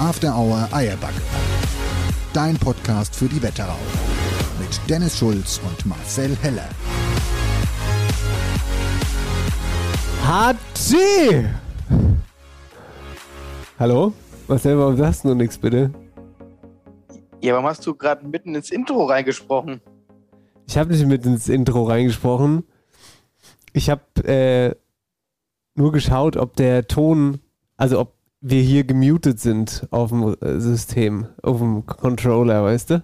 After Hour Eierbacke. Dein Podcast für die Wetterau. Mit Dennis Schulz und Marcel Heller. Hatschi! Hallo? Marcel, warum sagst du noch nichts, bitte? Ja, warum hast du gerade mitten ins Intro reingesprochen? Ich habe nicht mit ins Intro reingesprochen. Ich habe äh, nur geschaut, ob der Ton, also ob wir hier gemutet sind auf dem äh, System, auf dem Controller, weißt du?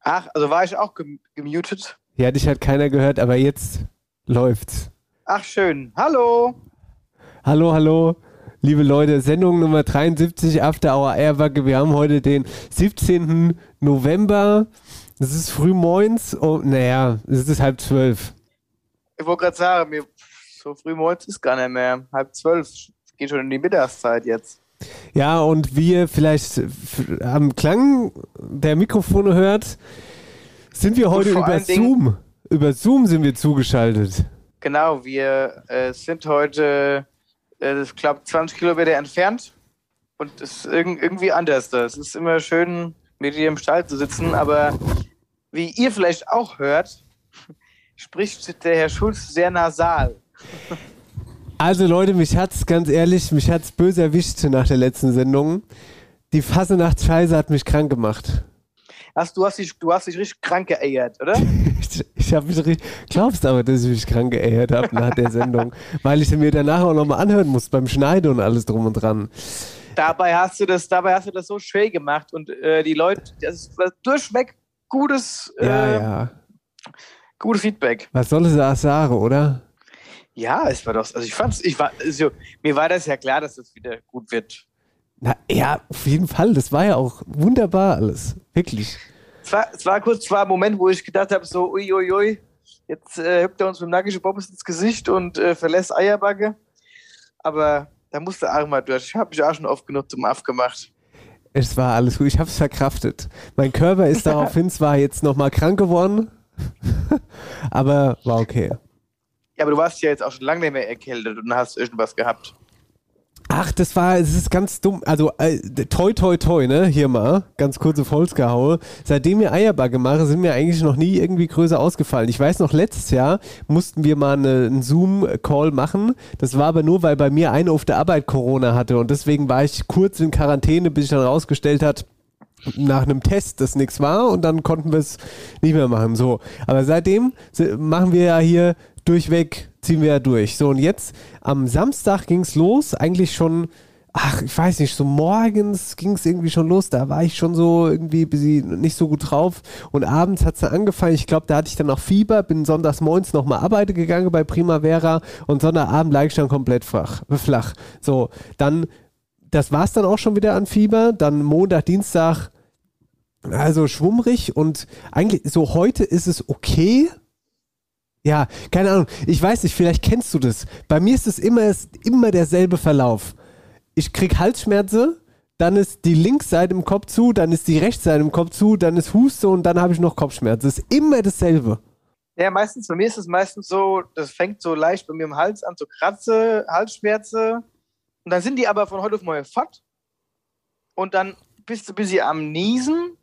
Ach, also war ich auch gem gemutet? Ja, dich hat keiner gehört, aber jetzt läuft's. Ach, schön. Hallo. Hallo, hallo. Liebe Leute, Sendung Nummer 73 After Hour Airbag. Wir haben heute den 17. November. Es ist früh moins. Oh, naja, es ist halb zwölf. Ich wollte gerade sagen, mir, so früh moins ist gar nicht mehr. Halb zwölf. Geht schon in die Mittagszeit jetzt. Ja, und wie ihr vielleicht am Klang der Mikrofone hört, sind wir heute über Zoom. Über Zoom sind wir zugeschaltet. Genau, wir äh, sind heute, äh, ich glaube, 20 Kilometer entfernt und es ist irg irgendwie anders. Es ist immer schön, mit dir im Stall zu sitzen, aber wie ihr vielleicht auch hört, spricht der Herr Schulz sehr nasal. Also Leute, mich hat's ganz ehrlich, mich hat's böse erwischt nach der letzten Sendung. Die Fassenachtsscheiße hat mich krank gemacht. Hast, du, hast dich, du hast dich richtig krank geeiert, oder? ich ich habe mich richtig. Glaubst aber, dass ich mich krank geeiert habe nach der Sendung? Weil ich sie mir danach auch nochmal anhören muss beim Schneiden und alles drum und dran. Dabei hast du das, dabei hast du das so schön gemacht und äh, die Leute, das ist durchweg gutes, äh, ja, ja. gutes Feedback. Was soll es auch sagen, oder? Ja, es war doch, also ich fand's, ich war, also, mir war das ja klar, dass das wieder gut wird. Na ja, auf jeden Fall. Das war ja auch wunderbar alles. Wirklich. Es war, es war kurz zwar ein Moment, wo ich gedacht habe, so, uiuiui, ui, ui, jetzt äh, hüpft er uns mit dem nackischen Bobbes ins Gesicht und äh, verlässt Eierbacke. Aber da musste auch mal durch. Ich habe mich auch schon oft genug zum Aff gemacht. Es war alles gut. Ich habe es verkraftet. Mein Körper ist daraufhin zwar jetzt nochmal krank geworden, aber war okay. Ja, aber du warst ja jetzt auch schon lange nicht mehr erkältet und hast irgendwas gehabt. Ach, das war, es ist ganz dumm. Also, äh, toi, toi, toi, ne? Hier mal, ganz kurze Volksgehaue. Seitdem wir Eierbacke machen, sind wir eigentlich noch nie irgendwie größer ausgefallen. Ich weiß noch, letztes Jahr mussten wir mal eine, einen Zoom-Call machen. Das war aber nur, weil bei mir eine auf der Arbeit Corona hatte und deswegen war ich kurz in Quarantäne, bis sich dann rausgestellt hat, nach einem Test, dass nichts war und dann konnten wir es nicht mehr machen. So, aber seitdem machen wir ja hier durchweg ziehen wir ja durch. So, und jetzt am Samstag ging es los, eigentlich schon, ach, ich weiß nicht, so morgens ging es irgendwie schon los. Da war ich schon so irgendwie nicht so gut drauf. Und abends hat es dann angefangen. Ich glaube, da hatte ich dann noch Fieber, bin sonntags morgens nochmal arbeiten gegangen bei Primavera und Sonntagabend lag ich dann komplett flach. flach. So, dann, das war es dann auch schon wieder an Fieber. Dann Montag, Dienstag, also schwummrig und eigentlich so heute ist es okay ja, keine Ahnung. Ich weiß nicht, vielleicht kennst du das. Bei mir ist es immer, immer derselbe Verlauf. Ich krieg Halsschmerzen, dann ist die Linksseite im Kopf zu, dann ist die Rechtsseite im Kopf zu, dann ist Huste und dann habe ich noch Kopfschmerzen. Es ist immer dasselbe. Ja, meistens, bei mir ist es meistens so, das fängt so leicht bei mir im Hals an zu kratzen, Halsschmerzen. Und dann sind die aber von heute auf morgen fort. Und dann bist du bisschen am Niesen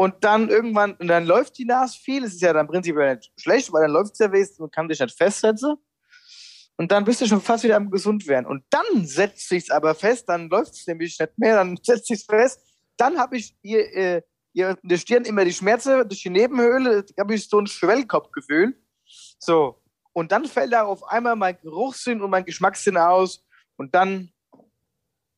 und dann irgendwann, und dann läuft die Nase viel, es ist ja dann prinzipiell nicht schlecht, weil dann läuft es ja wenigstens und kann dich nicht festsetzen. Und dann bist du schon fast wieder am gesund werden. Und dann setzt sich's aber fest, dann läuft es nämlich nicht mehr, dann setzt sich's fest. Dann habe ich hier äh, hier in der Stirn immer die Schmerzen durch die Nebenhöhle, habe ich so ein Schwellkopfgefühl. So. Und dann fällt da auf einmal mein Geruchssinn und mein Geschmackssinn aus. Und dann,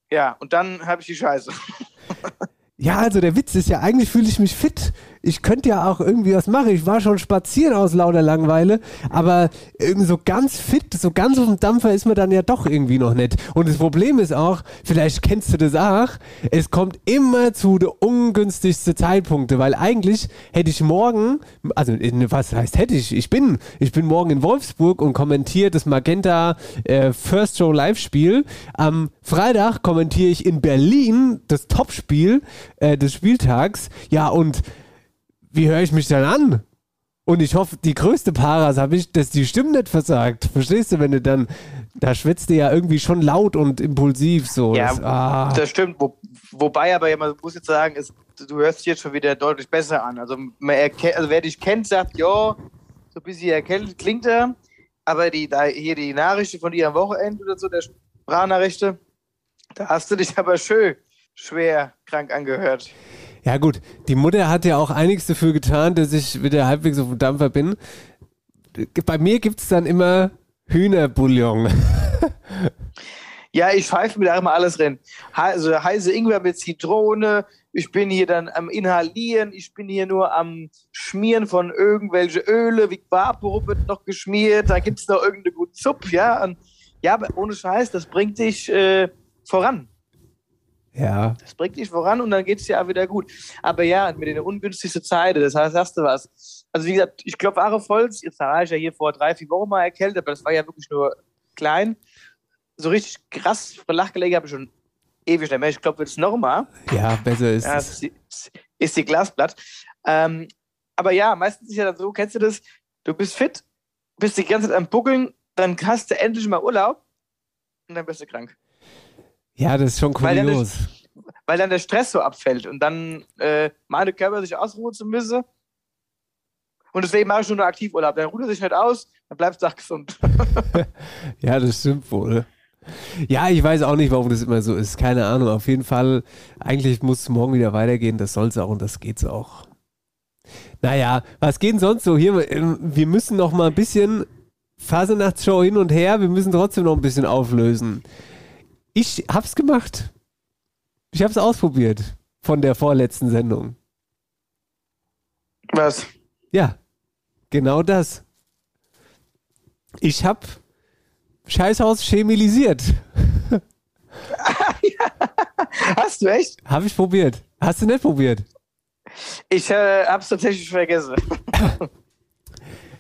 ja, und dann habe ich die Scheiße. Ja, also der Witz ist ja, eigentlich fühle ich mich fit. Ich könnte ja auch irgendwie was machen. Ich war schon spazieren aus lauter Langeweile, aber irgendwie so ganz fit, so ganz auf dem Dampfer ist man dann ja doch irgendwie noch nicht. Und das Problem ist auch, vielleicht kennst du das auch, es kommt immer zu den ungünstigsten Zeitpunkten, weil eigentlich hätte ich morgen, also was heißt hätte ich, ich bin, ich bin morgen in Wolfsburg und kommentiere das Magenta äh, First Show Live-Spiel. Am Freitag kommentiere ich in Berlin das Topspiel äh, des Spieltags. Ja, und wie höre ich mich dann an? Und ich hoffe, die größte Paras habe ich, dass die Stimme nicht versagt. Verstehst du, wenn du dann, da schwitzt du ja irgendwie schon laut und impulsiv so. Ja, das, ah. das stimmt. Wo, wobei aber, ja, man muss jetzt sagen, ist, du hörst dich jetzt schon wieder deutlich besser an. Also, man erkennt, also wer dich kennt, sagt, ja, so ein bisschen erkältet klingt er. Aber die, da, hier die Nachrichten von dir am Wochenende oder so, der Sprachnachrichten, da hast du dich aber schön schwer krank angehört. Ja gut, die Mutter hat ja auch einiges dafür getan, dass ich wieder halbwegs auf dem Dampfer bin. Bei mir gibt es dann immer Hühnerbouillon. Ja, ich pfeife mir da immer alles rein. Also heiße Ingwer mit Zitrone. Ich bin hier dann am Inhalieren. Ich bin hier nur am Schmieren von irgendwelche Öle. Wie Vapor wird noch geschmiert. Da gibt es noch irgendeine gute Suppe. Ja, Und, ja, aber ohne Scheiß, das bringt dich äh, voran. Ja. Das bringt dich voran und dann geht es ja auch wieder gut. Aber ja, mit den ungünstigsten Zeiten, das heißt, hast du was. Also wie gesagt, ich glaube, wahre Volz, jetzt war ich ja hier vor drei, vier Wochen mal erkältet, aber das war ja wirklich nur klein. So richtig krass Lachgelege habe ich schon ewig nicht mehr. Ich glaube, jetzt nochmal. Ja, besser ist Ja, es. ist, die, ist die Glasblatt. Ähm, aber ja, meistens ist ja dann so, kennst du das? Du bist fit, bist die ganze Zeit am Buckeln, dann hast du endlich mal Urlaub und dann bist du krank. Ja, das ist schon Weil dann kurios. weil dann der Stress so abfällt und dann äh, meine Körper sich ausruhen zu müssen. Und deswegen mache ich nur noch Aktivurlaub. Dann ruht er sich nicht aus, dann bleibst du auch gesund. Ja, das stimmt wohl. Ja, ich weiß auch nicht, warum das immer so ist. Keine Ahnung. Auf jeden Fall, eigentlich muss es morgen wieder weitergehen. Das soll es auch und das geht's auch. Naja, was geht denn sonst so? Hier, ähm, wir müssen noch mal ein bisschen Fasernachtshow hin und her. Wir müssen trotzdem noch ein bisschen auflösen. Ich hab's gemacht. Ich hab's ausprobiert von der vorletzten Sendung. Was? Ja, genau das. Ich hab Scheißhaus chemilisiert. Hast du echt? Hab ich probiert. Hast du nicht probiert? Ich äh, hab's tatsächlich vergessen.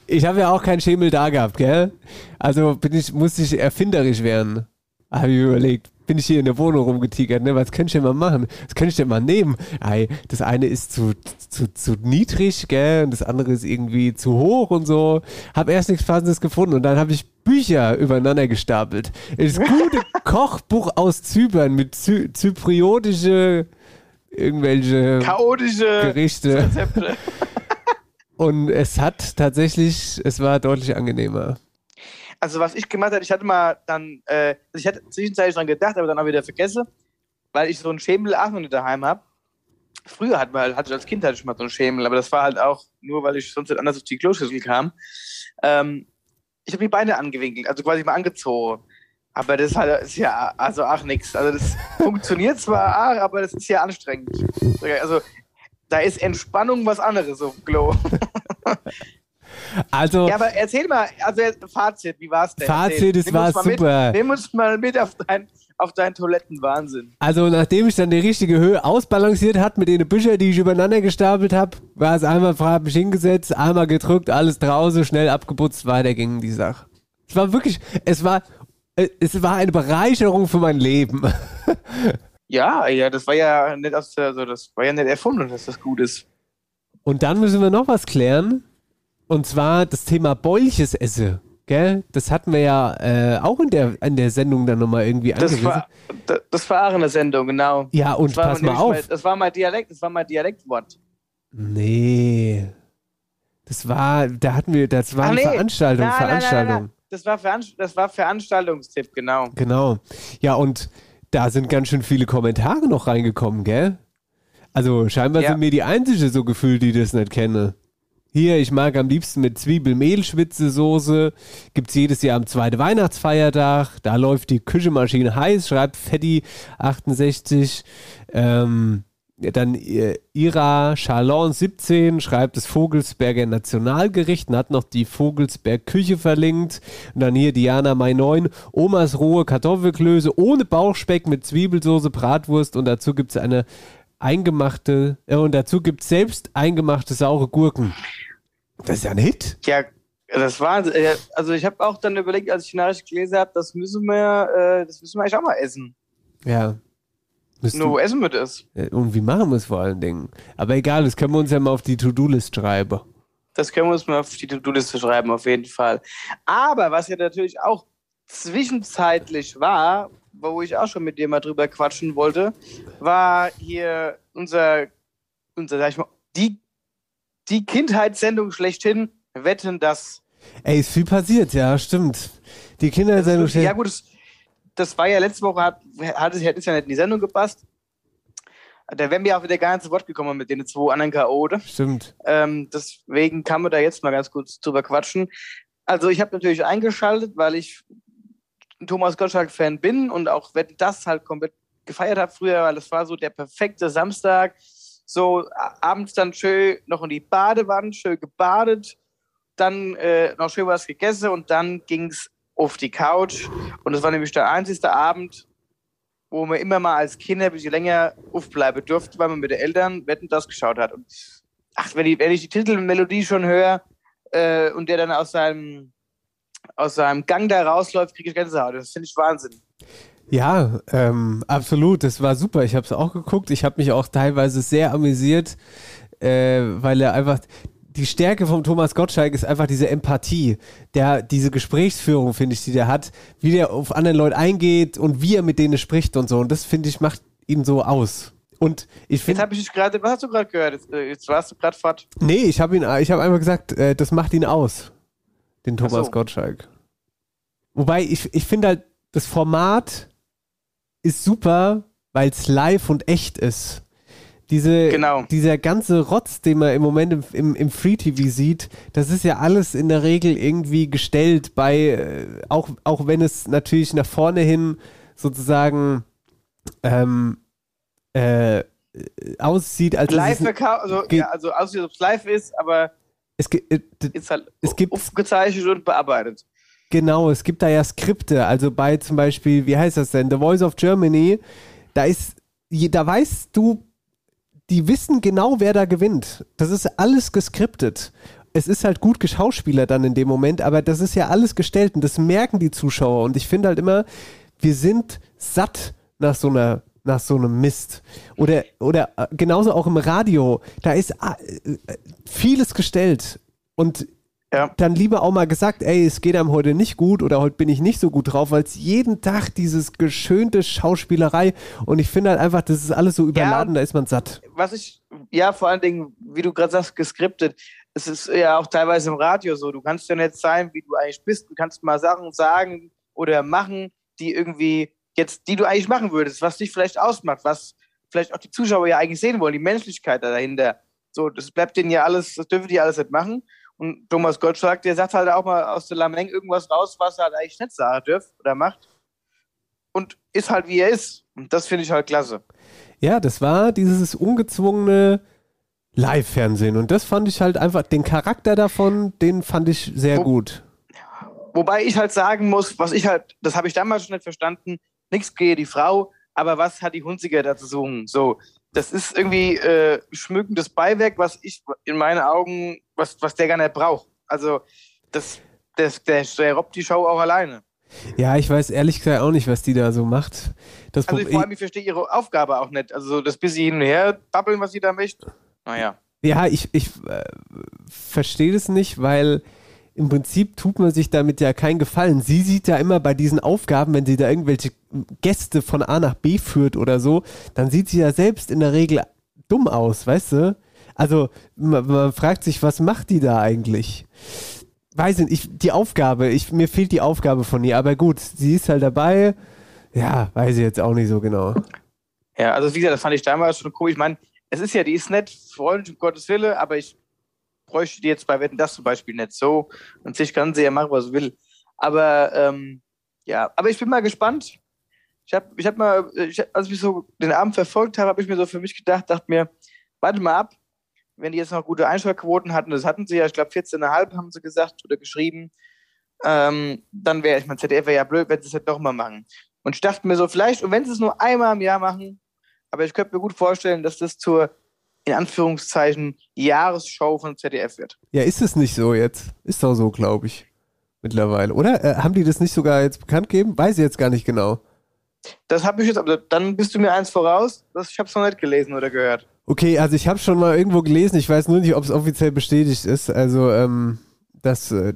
Ich habe ja auch keinen Schemel da gehabt, gell? Also bin ich, musste ich erfinderisch werden. Habe ich mir überlegt. Bin ich hier in der Wohnung rumgetigert, ne? Was könnte ich denn mal machen? Was könnte ich denn mal nehmen? Ei, das eine ist zu, zu, zu niedrig, gell? Und das andere ist irgendwie zu hoch und so. Hab erst nichts Passendes gefunden und dann habe ich Bücher übereinander gestapelt. Das gute Kochbuch aus Zypern mit Zy zypriotische irgendwelche Chaotische Gerichte. Und es hat tatsächlich, es war deutlich angenehmer. Also was ich gemacht habe, ich hatte mal dann, äh, also ich hatte zwischenzeitlich dran gedacht, aber dann auch wieder vergessen, weil ich so einen Schemel nicht daheim habe. Früher hat man, hatte ich als Kind hatte ich mal so einen Schemel, aber das war halt auch nur, weil ich sonst nicht anders auf die Kloschüssel kam. Ähm, ich habe die Beine angewinkelt, also quasi mal angezogen. Aber das ist, halt, ist ja also auch nichts. Also das funktioniert zwar auch, aber das ist ja anstrengend. Also da ist Entspannung was anderes auf dem Klo. Also, Ja, aber erzähl mal, also Fazit, wie war's denn? Fazit, es war super. Mit, nimm uns mal mit auf, dein, auf deinen Toilettenwahnsinn. also nachdem ich dann die richtige Höhe ausbalanciert hat mit den Büchern, die ich übereinander gestapelt habe, war es einmal frei, hab mich hingesetzt, einmal gedrückt, alles draußen, schnell abgeputzt, weiter ging die Sache. Es war wirklich, es war, äh, es war eine Bereicherung für mein Leben. Ja, ja, das war ja nicht aus also das war ja nicht erfunden, dass das gut ist. Und dann müssen wir noch was klären. Und zwar das Thema Bäulches esse. Gell? Das hatten wir ja äh, auch in der, in der Sendung dann nochmal irgendwie Das angerissen. war, das, das war auch in der Sendung, genau. ja, und Das war pass mal auf. Mein, das war mein Dialekt, das war mein Dialektwort. Nee. Das war, da hatten wir, das war Ach, eine nee. Veranstaltung, nein, Veranstaltung. nein, nein. Das war, Veranst das war Veranstaltungstipp, genau. Genau. Ja, und da sind ganz schön viele Kommentare noch reingekommen, gell? Also scheinbar Ja. sind mir die einzige so gefühlt, die das nicht kenne. Hier, ich mag am liebsten mit Zwiebel-Mehlschwitze-Soße. Jedes Jahr am zweiten Weihnachtsfeiertag. Da läuft die Küchenmaschine heiß, schreibt Fetti68. Ähm, dann äh, Ira Charlon 17 schreibt das Vogelsberger Nationalgericht und hat noch die Vogelsberg Küche verlinkt. Und dann hier Diana Mai 9, Omas rohe Kartoffelklöße ohne Bauchspeck mit Zwiebelsoße, Bratwurst und dazu gibt's eine eingemachte, äh, und dazu gibt's selbst eingemachte saure Gurken. Das ist ja ein Hit. Ja, das war, äh, also ich habe auch dann überlegt, als ich die Nachricht gelesen habe, das müssen wir, äh, das müssen wir eigentlich auch mal essen. Ja. Müsst Nur wo essen wir das? und wie machen wir es vor allen Dingen? Aber egal, das können wir uns ja mal auf die To-Do-List schreiben. Das können wir uns mal auf die To-Do-Liste schreiben, auf jeden Fall. Aber was ja natürlich auch zwischenzeitlich war, wo ich auch schon mit dir mal drüber quatschen wollte, war hier unser, unser sag ich mal, die, die Kindheitssendung schlechthin, Wetten, das. Ey, ist viel passiert, ja, stimmt. Die Kindersendung steht. Ja, gut, das, das war ja letzte Woche, hat, hat hätte es ja nicht in die Sendung gepasst. Da wären wir auch wieder gar nicht zu Wort gekommen mit den zwei anderen K.O. Stimmt. Ähm, deswegen kann man da jetzt mal ganz kurz drüber quatschen. Also ich habe natürlich eingeschaltet, weil ich ein Thomas Gottschalk-Fan bin und auch wenn das halt komplett gefeiert habe früher, weil das war so der perfekte Samstag. So abends dann schön noch in die Badewanne, schön gebadet, dann äh, noch schön was gegessen und dann ging's auf die Couch. Und das war nämlich der einzige Abend, wo man immer mal als Kinder ein bisschen länger aufbleiben durfte, weil man mit den Eltern Wetten das geschaut hat. Und ach, wenn ich, wenn ich die Titelmelodie schon höre äh, und der dann aus seinem, aus seinem Gang da rausläuft, kriege ich Gänsehaut. Das finde ich Wahnsinn. Ja, ähm, absolut. Das war super. Ich habe es auch geguckt. Ich habe mich auch teilweise sehr amüsiert, äh, weil er einfach die Stärke von Thomas Gottschalk ist einfach diese Empathie, der diese Gesprächsführung finde ich, die der hat, wie der auf andere Leute eingeht und wie er mit denen spricht und so. Und das finde ich macht ihn so aus. Und ich Jetzt finde, habe ich dich gerade, was hast du gerade gehört? Jetzt, äh, jetzt warst du gerade fort. nee, ich habe ihn, ich habe einfach gesagt, äh, das macht ihn aus, den Thomas so. Gottschalk. Wobei ich, ich finde halt, das Format ist super, weil es live und echt ist. Diese, Genau. Dieser ganze Rotz, den man im Moment im, im, im Free TV sieht, das ist ja alles in der Regel irgendwie gestellt bei, äh, auch, auch wenn es natürlich nach vorne hin sozusagen ähm, äh, aussieht, als Live es, also, ja, also aussieht, als ob es live ist, aber es, äh, ist halt Es gibt- aufgezeichnet und bearbeitet. Genau, es gibt da ja Skripte. Also bei zum Beispiel, wie heißt das denn? The Voice of Germany, da ist, da weißt du, die wissen genau, wer da gewinnt. Das ist alles geskriptet. Es ist halt gut geschauspielert dann in dem Moment, aber das ist ja alles gestellt und das merken die Zuschauer. Und ich finde halt immer, wir sind satt nach so einer nach so einem Mist. Oder, oder äh, genauso auch im Radio, da ist äh, äh, vieles gestellt. Und Ja. dann lieber auch mal gesagt, ey, es geht einem heute nicht gut oder heute bin ich nicht so gut drauf, weil es jeden Tag dieses geschönte Schauspielerei und ich finde halt einfach, das ist alles so überladen, da ist man satt. was ich, ja, vor allen Dingen, wie du gerade sagst, geskriptet. Es ist ja auch teilweise im Radio so. Du kannst ja nicht sein, wie du eigentlich bist. Du kannst mal Sachen sagen oder machen, die irgendwie jetzt, die du eigentlich machen würdest, was dich vielleicht ausmacht, was vielleicht auch die Zuschauer ja eigentlich sehen wollen, die Menschlichkeit da dahinter. So, das bleibt denen ja alles, das dürfen die alles nicht machen. Und Thomas Gottschalk, der sagt halt auch mal aus der Lameng irgendwas raus, was er halt eigentlich nicht sagen dürft oder macht. Und ist halt wie er ist. Und das finde ich halt klasse. Ja, das war dieses ungezwungene Live-Fernsehen und das fand ich halt einfach, den Charakter davon, den fand ich sehr Wo- gut. Wobei ich halt sagen muss, was ich halt, das habe ich damals schon nicht verstanden, nichts gegen die Frau, aber was hat die Hunziger da zu suchen? So, das ist irgendwie äh, schmückendes Beiwerk, was ich in meinen Augen, was, was der gar nicht braucht. Also, das, das, der, der robbt die Show auch alleine. Ja, ich weiß ehrlich gesagt auch nicht, was die da so macht. Das Also, vor allem, ich verstehe ihre Aufgabe auch nicht. Also, so das bisschen hin und her babbeln, was sie da möchte. Naja. Ja, ich, ich äh, verstehe das nicht, weil im Prinzip tut man sich damit ja keinen Gefallen. Sie sieht ja immer bei diesen Aufgaben, wenn sie da irgendwelche Gäste von A nach B führt oder so, dann sieht sie ja selbst in der Regel dumm aus, weißt du? Also man, man fragt sich, was macht die da eigentlich? Weiß nicht, ich, die Aufgabe, ich, mir fehlt die Aufgabe von ihr, aber gut, sie ist halt dabei. Ja, weiß ich jetzt auch nicht so genau. Ja, also wie gesagt, das fand ich damals schon cool. Ich meine, es ist ja, die ist nett, freundlich, um Gottes Wille, aber ich bräuchte die jetzt bei Wetten das zum Beispiel nicht so. Und sich kann sie ja machen, was sie will. Aber ähm, ja, aber ich bin mal gespannt. Ich habe ich hab mal, ich, als ich so den Abend verfolgt habe, habe ich mir so für mich gedacht, dachte mir, warte mal ab, wenn die jetzt noch gute Einschaltquoten hatten, das hatten sie ja, ich glaube 14,5 haben sie gesagt oder geschrieben, ähm, dann wäre, ich mein ZDF wäre ja blöd, wenn sie es halt doch mal machen. Und ich dachte mir so, vielleicht, und wenn sie es nur einmal im Jahr machen, aber ich könnte mir gut vorstellen, dass das zur, in Anführungszeichen, Jahresshow von ZDF wird. Ja, ist es nicht so jetzt? Ist doch so, glaube ich. Mittlerweile, oder? Äh, haben die das nicht sogar jetzt bekannt gegeben? Weiß ich jetzt gar nicht genau. Das habe ich jetzt, aber dann bist du mir eins voraus. Das, ich habe es noch nicht gelesen oder gehört. Okay, also ich habe schon mal irgendwo gelesen, ich weiß nur nicht, ob es offiziell bestätigt ist. Also, ähm, das äh,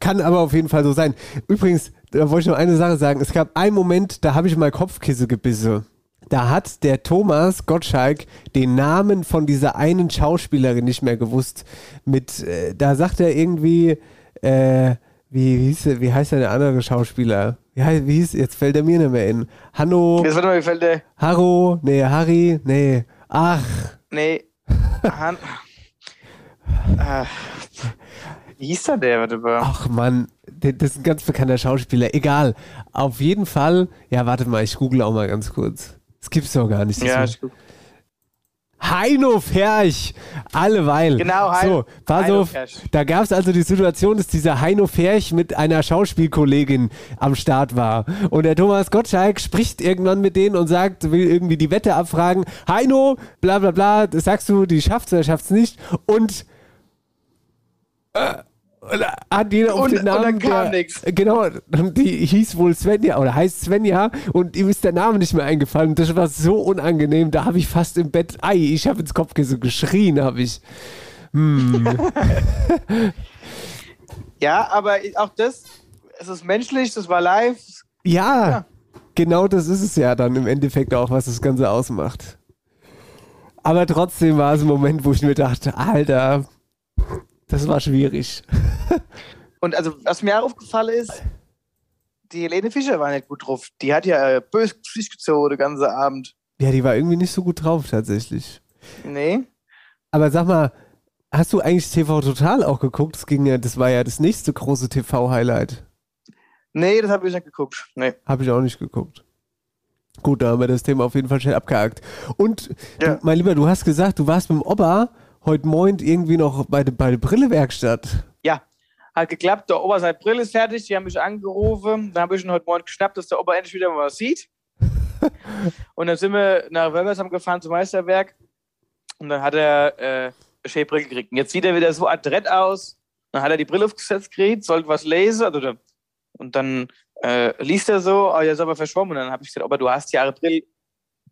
kann aber auf jeden Fall so sein. Übrigens, da wollte ich noch eine Sache sagen. Es gab einen Moment, da habe ich mal Kopfkisse gebissen. Da hat der Thomas Gottschalk den Namen von dieser einen Schauspielerin nicht mehr gewusst. Mit, äh, da sagt er irgendwie, äh, wie, wie, hieß, wie heißt der andere Schauspieler? Wie, heißt, wie hieß, jetzt fällt er mir nicht mehr in. Hanno. Jetzt warte mal, wie fällt der? Harro, nee, Harry, nee. Ach. Nee. Han äh, wie hieß der der? Warte mal. Ach Mann, das ist ein ganz bekannter Schauspieler. Egal. Auf jeden Fall. Ja, warte mal, ich google auch mal ganz kurz. Das gibt's doch gar nicht. Ja, guck. Heino Ferch, alleweil. Genau, Hein- So, pass Heino auf, Ferch. da gab es also die Situation, dass dieser Heino Ferch mit einer Schauspielkollegin am Start war. Und der Thomas Gottschalk spricht irgendwann mit denen und sagt, will irgendwie die Wette abfragen. Heino, bla bla bla, das sagst du, die schafft's oder schafft's nicht. Und äh, und hat jeder auf Und- den und dann Namen kam nix. Genau, die hieß wohl Svenja oder heißt Svenja und ihm ist der Name nicht mehr eingefallen. Das war so unangenehm, da habe ich fast im Bett, ei, ich habe ins Kopfkissen geschrien, habe ich. Ja, aber auch das, es ist menschlich, das war live. Ja, Ja. genau das ist es ja dann im Endeffekt auch, was das Ganze ausmacht. Aber trotzdem war es ein Moment, wo ich mir dachte, Alter, das war schwierig. Und also, was mir aufgefallen ist, die Helene Fischer war nicht gut drauf. Die hat ja äh, bös Gesicht gezogen den ganzen Abend. Ja, die war irgendwie nicht so gut drauf tatsächlich. Nee. Aber sag mal, hast du eigentlich TV Total auch geguckt? Das ging ja, das war ja das nächste große TV-Highlight. Nee, das habe ich nicht geguckt. Nee. Habe ich auch nicht geguckt. Gut, da haben wir das Thema auf jeden Fall schnell abgehakt. Und Ja. du, mein Lieber, du hast gesagt, du warst mit dem Opa heute Morgen irgendwie noch bei, der- bei der Brillewerkstatt. Hat geklappt. Der Ober seine Brille ist fertig. Die haben mich angerufen. Dann habe ich ihn heute Morgen geschnappt, dass der Ober endlich wieder mal was sieht. und dann sind wir nach Wölversheim gefahren zum Meisterwerk. Und dann hat er äh, eine Brille gekriegt. Und jetzt sieht er wieder so adrett aus. Dann hat er die Brille aufgesetzt gekriegt, sollte was lesen. Also, und dann äh, liest er so, oh, er ist aber verschwommen. Und dann habe ich gesagt, aber du hast ja eine Brille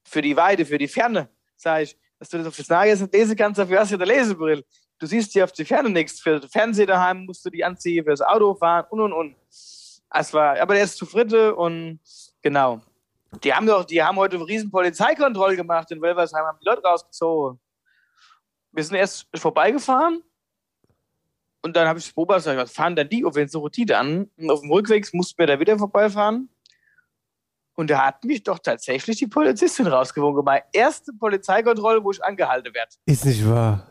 für die Weide, für die Ferne. Sag ich, dass du das auf das nicht lesen kannst, dafür hast du ja eine Lesebrille. Du siehst hier auf die Ferne nichts. Für den Fernseher daheim musst du die anziehen, fürs Auto fahren und und und. Es war, aber der ist zu Fritte und genau. Die haben doch, die haben heute eine riesen Polizeikontrolle gemacht in Wölversheim, haben die Leute rausgezogen. Wir sind erst vorbeigefahren und dann habe ich beobachtet, was fahren denn die auf, wenn suche die dann? Und auf dem Rückweg mussten wir da wieder vorbeifahren. Und da hat mich doch tatsächlich die Polizistin rausgewogen. Meine erste Polizeikontrolle, wo ich angehalten werde. Ist nicht wahr.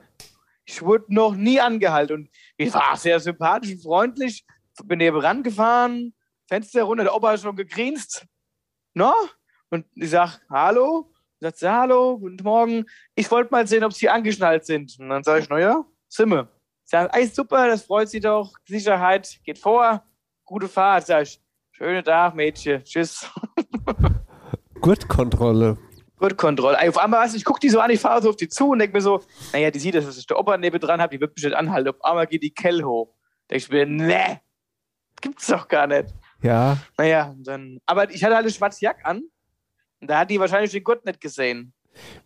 Ich wurde noch nie angehalten und ich war sehr sympathisch und freundlich. Bin neben rangefahren, Fenster runter, der Opa hat schon gegrinst. No? Und ich sag, hallo? Sagt sie, hallo, guten Morgen. Ich wollte mal sehen, ob sie angeschnallt sind. Und dann sage ich, naja, sind wir. Sag, ey, super, das freut sie doch. Sicherheit geht vor. Gute Fahrt. Sag ich, schönen Tag, Mädchen. Tschüss. Gurtkontrolle. Gurtkontrolle. Ey, Auf einmal, weißt du, ich gucke die so an, ich fahre so auf die zu und denke mir so, naja, die sieht, dass ich der Opa neben dran habe, die wird nicht anhalten. Auf einmal geht die Kell hoch. Denke ich mir, ne, gibt's doch gar nicht. Ja. Naja, dann, aber ich hatte halt eine schwarze Jacke an und da hat die wahrscheinlich den Gurt nicht gesehen.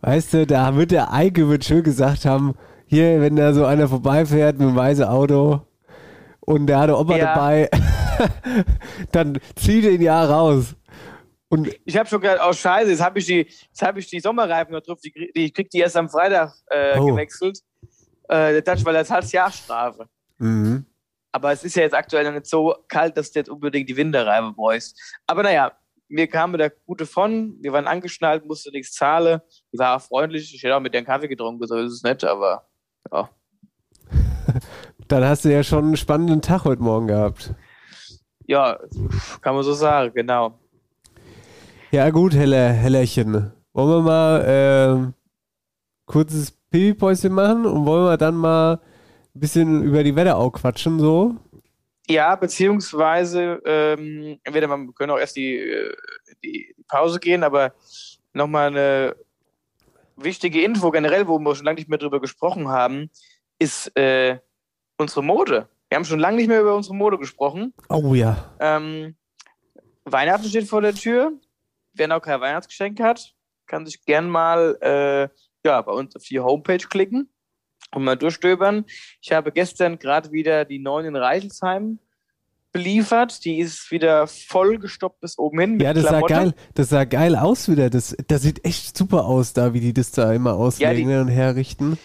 Weißt du, da wird der Eike wird schön gesagt haben, hier, wenn da so einer vorbeifährt mit einem weißen Auto und der hat der Opa Ja. dabei, dann zieht ihn ja raus. Und Ich habe schon gedacht, oh scheiße, jetzt habe ich, die- jetzt hab ich die Sommerreifen noch drauf, die, die, ich krieg die erst am Freitag äh, Oh. gewechselt. Äh, das weil das hat Jahr Strafe. mhm. Aber es ist ja jetzt aktuell noch nicht so kalt, dass du jetzt unbedingt die Winterreife bräuchst. Aber naja, mir kamen da gute von, wir waren angeschnallt, musste nichts zahlen. Die war auch freundlich, ich hätte auch mit deren Kaffee getrunken, so ist es nicht, aber ja. Dann hast du ja schon einen spannenden Tag heute Morgen gehabt. Ja, kann man so sagen, genau. Ja, gut, Heller, Hellerchen. Wollen wir mal äh, kurzes Pipi-Päuschen machen und wollen wir dann mal ein bisschen über die Wetterau quatschen, so? Ja, beziehungsweise, ähm, entweder wir können auch erst die, äh, die, die Pause gehen, aber nochmal eine wichtige Info generell, wo wir schon lange nicht mehr drüber gesprochen haben, ist äh, unsere Mode. Wir haben schon lange nicht mehr über unsere Mode gesprochen. Oh ja. Ähm, Weihnachten steht vor der Tür. Wer noch kein Weihnachtsgeschenk hat, kann sich gern mal äh, ja, bei uns auf die Homepage klicken und mal durchstöbern. Ich habe gestern gerade wieder die neuen in Reichelsheim beliefert. Die ist wieder vollgestoppt bis oben hin. Ja, das sah geil. Das sah geil aus wieder. Das, das sieht echt super aus da, wie die das da immer auslegen ja, die, und herrichten.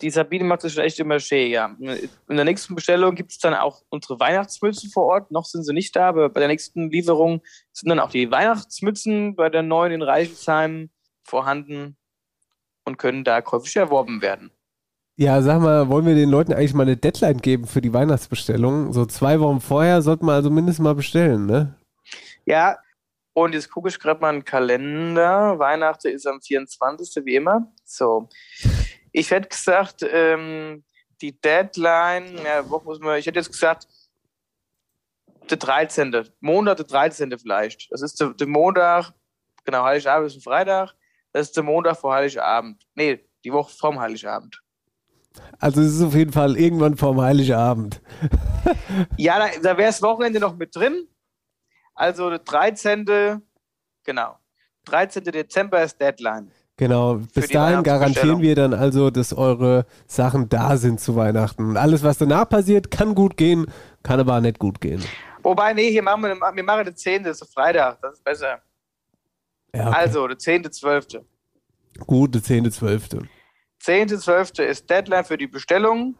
Die Sabine macht das schon echt immer schön, ja. In der nächsten Bestellung gibt es dann auch unsere Weihnachtsmützen vor Ort. Noch sind sie nicht da, aber bei der nächsten Lieferung sind dann auch die Weihnachtsmützen bei der neuen in Reichelsheim vorhanden und können da käuflich erworben werden. Ja, sag mal, wollen wir den Leuten eigentlich mal eine Deadline geben für die Weihnachtsbestellung? So zwei Wochen vorher sollten wir also mindestens mal bestellen, ne? Ja, und jetzt gucke ich gerade mal einen Kalender. Weihnachten ist am 24. wie immer. So. Ich hätte gesagt, ähm, die Deadline, ja, wo muss man, ich hätte jetzt gesagt, der 13. Montag, der 13. vielleicht. Das ist der, der Montag, genau, Heiligabend ist ein Freitag. Das ist der Montag vor Heiligabend. Nee, die Woche vorm Heiligabend. Also es ist auf jeden Fall irgendwann vorm Heiligabend. ja, da, da wäre das Wochenende noch mit drin. Also der 13. Genau. 13. Dezember ist Deadline. Genau, bis dahin garantieren wir dann also, dass eure Sachen da sind zu Weihnachten. Und alles, was danach passiert, kann gut gehen, kann aber nicht gut gehen. Wobei, nee, hier machen wir, wir machen den 10. Das ist Freitag, das ist besser. Ja, okay. Also, der 10.12. Gut, der 10.12. 10.12. ist Deadline für die Bestellung.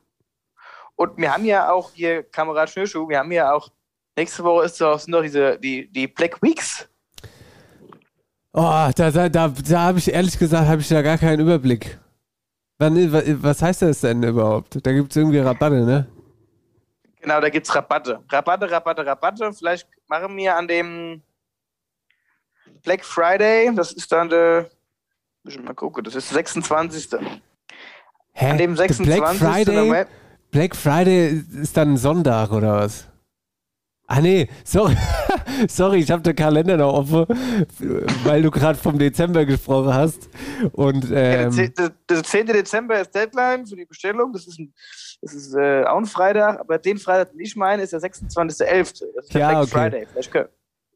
Und wir haben ja auch hier, Kamerad Schnürschuh, wir haben ja auch, nächste Woche ist so, sind doch diese, die, die Black Weeks. Oh, da, da, da, da habe ich ehrlich gesagt, habe ich da gar keinen Überblick. Wann, was heißt das denn überhaupt? Da gibt es irgendwie Rabatte, ne? Genau, da gibt es Rabatte. Rabatte, Rabatte, Rabatte. Vielleicht machen wir an dem Black Friday, das ist dann der, ich mal gucken, das ist der 26. Hä? An dem 26. Black Friday, Black Friday ist dann Sonntag oder was? Ah nee, sorry, sorry, ich habe den Kalender noch offen, weil du gerade vom Dezember gesprochen hast. Und, ähm, ja, der, der, 10. Dezember ist Deadline für die Bestellung. Das ist, ein, das ist äh, auch ein Freitag, aber den Freitag, den ich meine, ist der 26.11. Das ist der ja, Black okay. Friday. Vielleicht können,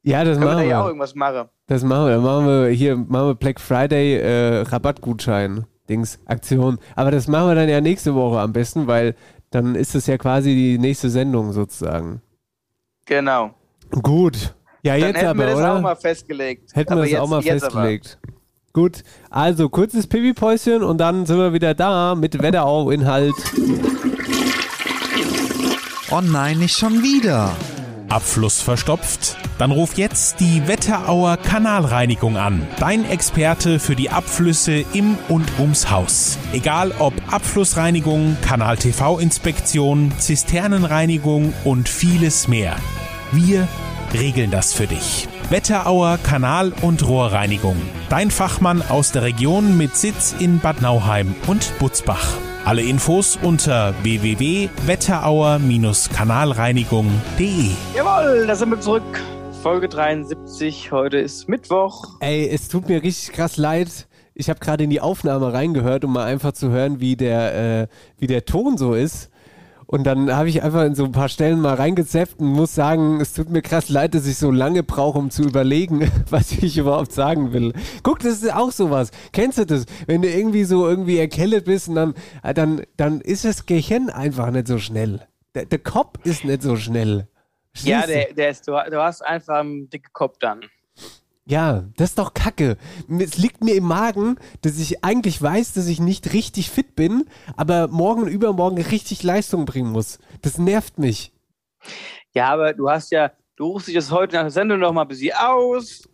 ja, das können machen wir. Da ja auch irgendwas machen. Das machen wir. Dann machen wir hier machen wir Black Friday äh, Rabattgutschein. Dings, Aktion. Aber das machen wir dann ja nächste Woche am besten, weil dann ist es ja quasi die nächste Sendung sozusagen. Genau. Gut. Ja, dann jetzt hätten aber, wir das oder? auch mal festgelegt. Hätten wir Aber das jetzt, auch mal jetzt festgelegt. Gut, also kurzes Pipi-Päuschen und dann sind wir wieder da mit Wetterau-Inhalt. Oh nein, nicht schon wieder. Abfluss verstopft? Dann ruf jetzt die Wetterauer Kanalreinigung an. Dein Experte für die Abflüsse im und ums Haus. Egal ob Abflussreinigung, Kanal-TV-Inspektion, Zisternenreinigung und vieles mehr. Wir regeln das für dich. Wetterauer Kanal- und Rohrreinigung. Dein Fachmann aus der Region mit Sitz in Bad Nauheim und Butzbach. Alle Infos unter www.wetterauer-kanalreinigung.de. Jawohl, da sind wir zurück. Folge 73. Heute ist Mittwoch. Ey, es tut mir richtig krass leid. Ich habe gerade in die Aufnahme reingehört, um mal einfach zu hören, wie der, äh, wie der Ton so ist. Und dann habe ich einfach in so ein paar Stellen mal reingezappt und muss sagen, es tut mir krass leid, dass ich so lange brauche, um zu überlegen, was ich überhaupt sagen will. Guck, das ist auch sowas. Kennst du das? Wenn du irgendwie so irgendwie erkältet bist und dann, äh, dann, dann ist das Gehirn einfach nicht so schnell. Der, der Kopf ist nicht so schnell. Ja, Verstehst du? der, der ist, du, du hast einfach einen dicken Kopf dann. Ja, das ist doch kacke. Es liegt mir im Magen, dass ich eigentlich weiß, dass ich nicht richtig fit bin, aber morgen und übermorgen richtig Leistung bringen muss. Das nervt mich. Ja, aber du hast ja, Du rufst dich das heute nach der Sendung noch mal ein bisschen aus,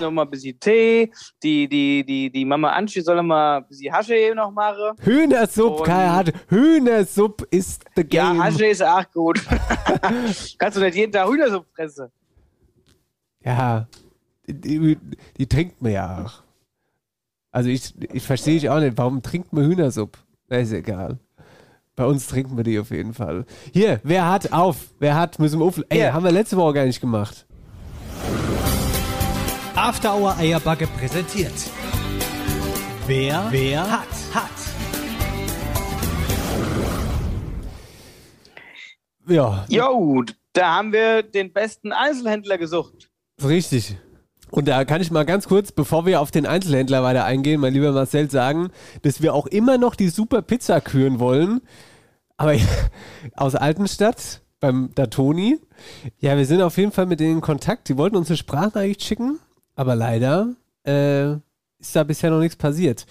noch mal ein bisschen Tee. Die, die, die, die Mama Anschi soll noch mal ein bisschen Hasche noch machen. Hühnersuppe, Und- Kai hat. Hühnersuppe ist the Ja, game. Hasche ist auch gut. Kannst du nicht jeden Tag Hühnersuppe fressen? Ja, die, die trinkt man ja auch. Also ich, ich verstehe ich auch nicht, warum trinkt man Hühnersuppe? Na, ist egal. Bei uns trinken wir die auf jeden Fall. Hier, wer hat auf? Wer hat, müssen wir auf. Ey, Hier. haben wir letzte Woche gar nicht gemacht. After Hour Eierbacke präsentiert. Wer, wer hat, hat. Ja, Jo, da haben wir den besten Einzelhändler gesucht. richtig. Und da kann ich mal ganz kurz, bevor wir auf den Einzelhändler weiter eingehen, mein lieber Marcel, sagen, dass wir auch immer noch die super Pizza küren wollen. Aber aus Altenstadt beim Datoni. Ja, wir sind auf jeden Fall mit denen in Kontakt. Die wollten uns eine Sprachnachricht schicken, aber leider äh, ist da bisher noch nichts passiert.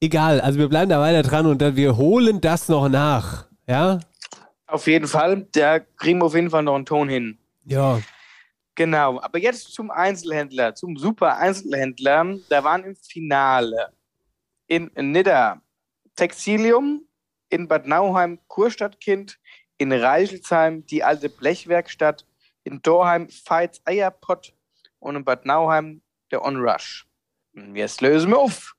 Egal, also wir bleiben da weiter dran und dann, wir holen das noch nach. Ja? Auf jeden Fall, da kriegen wir auf jeden Fall noch einen Ton hin. Ja. Genau, aber jetzt zum Einzelhändler, zum super Einzelhändler. Da waren im Finale in Nidda Textilium, in Bad Nauheim Kurstadtkind, in Reichelsheim die alte Blechwerkstatt, in Dorheim Veits Eierpott und in Bad Nauheim der Onrush. Jetzt lösen wir auf.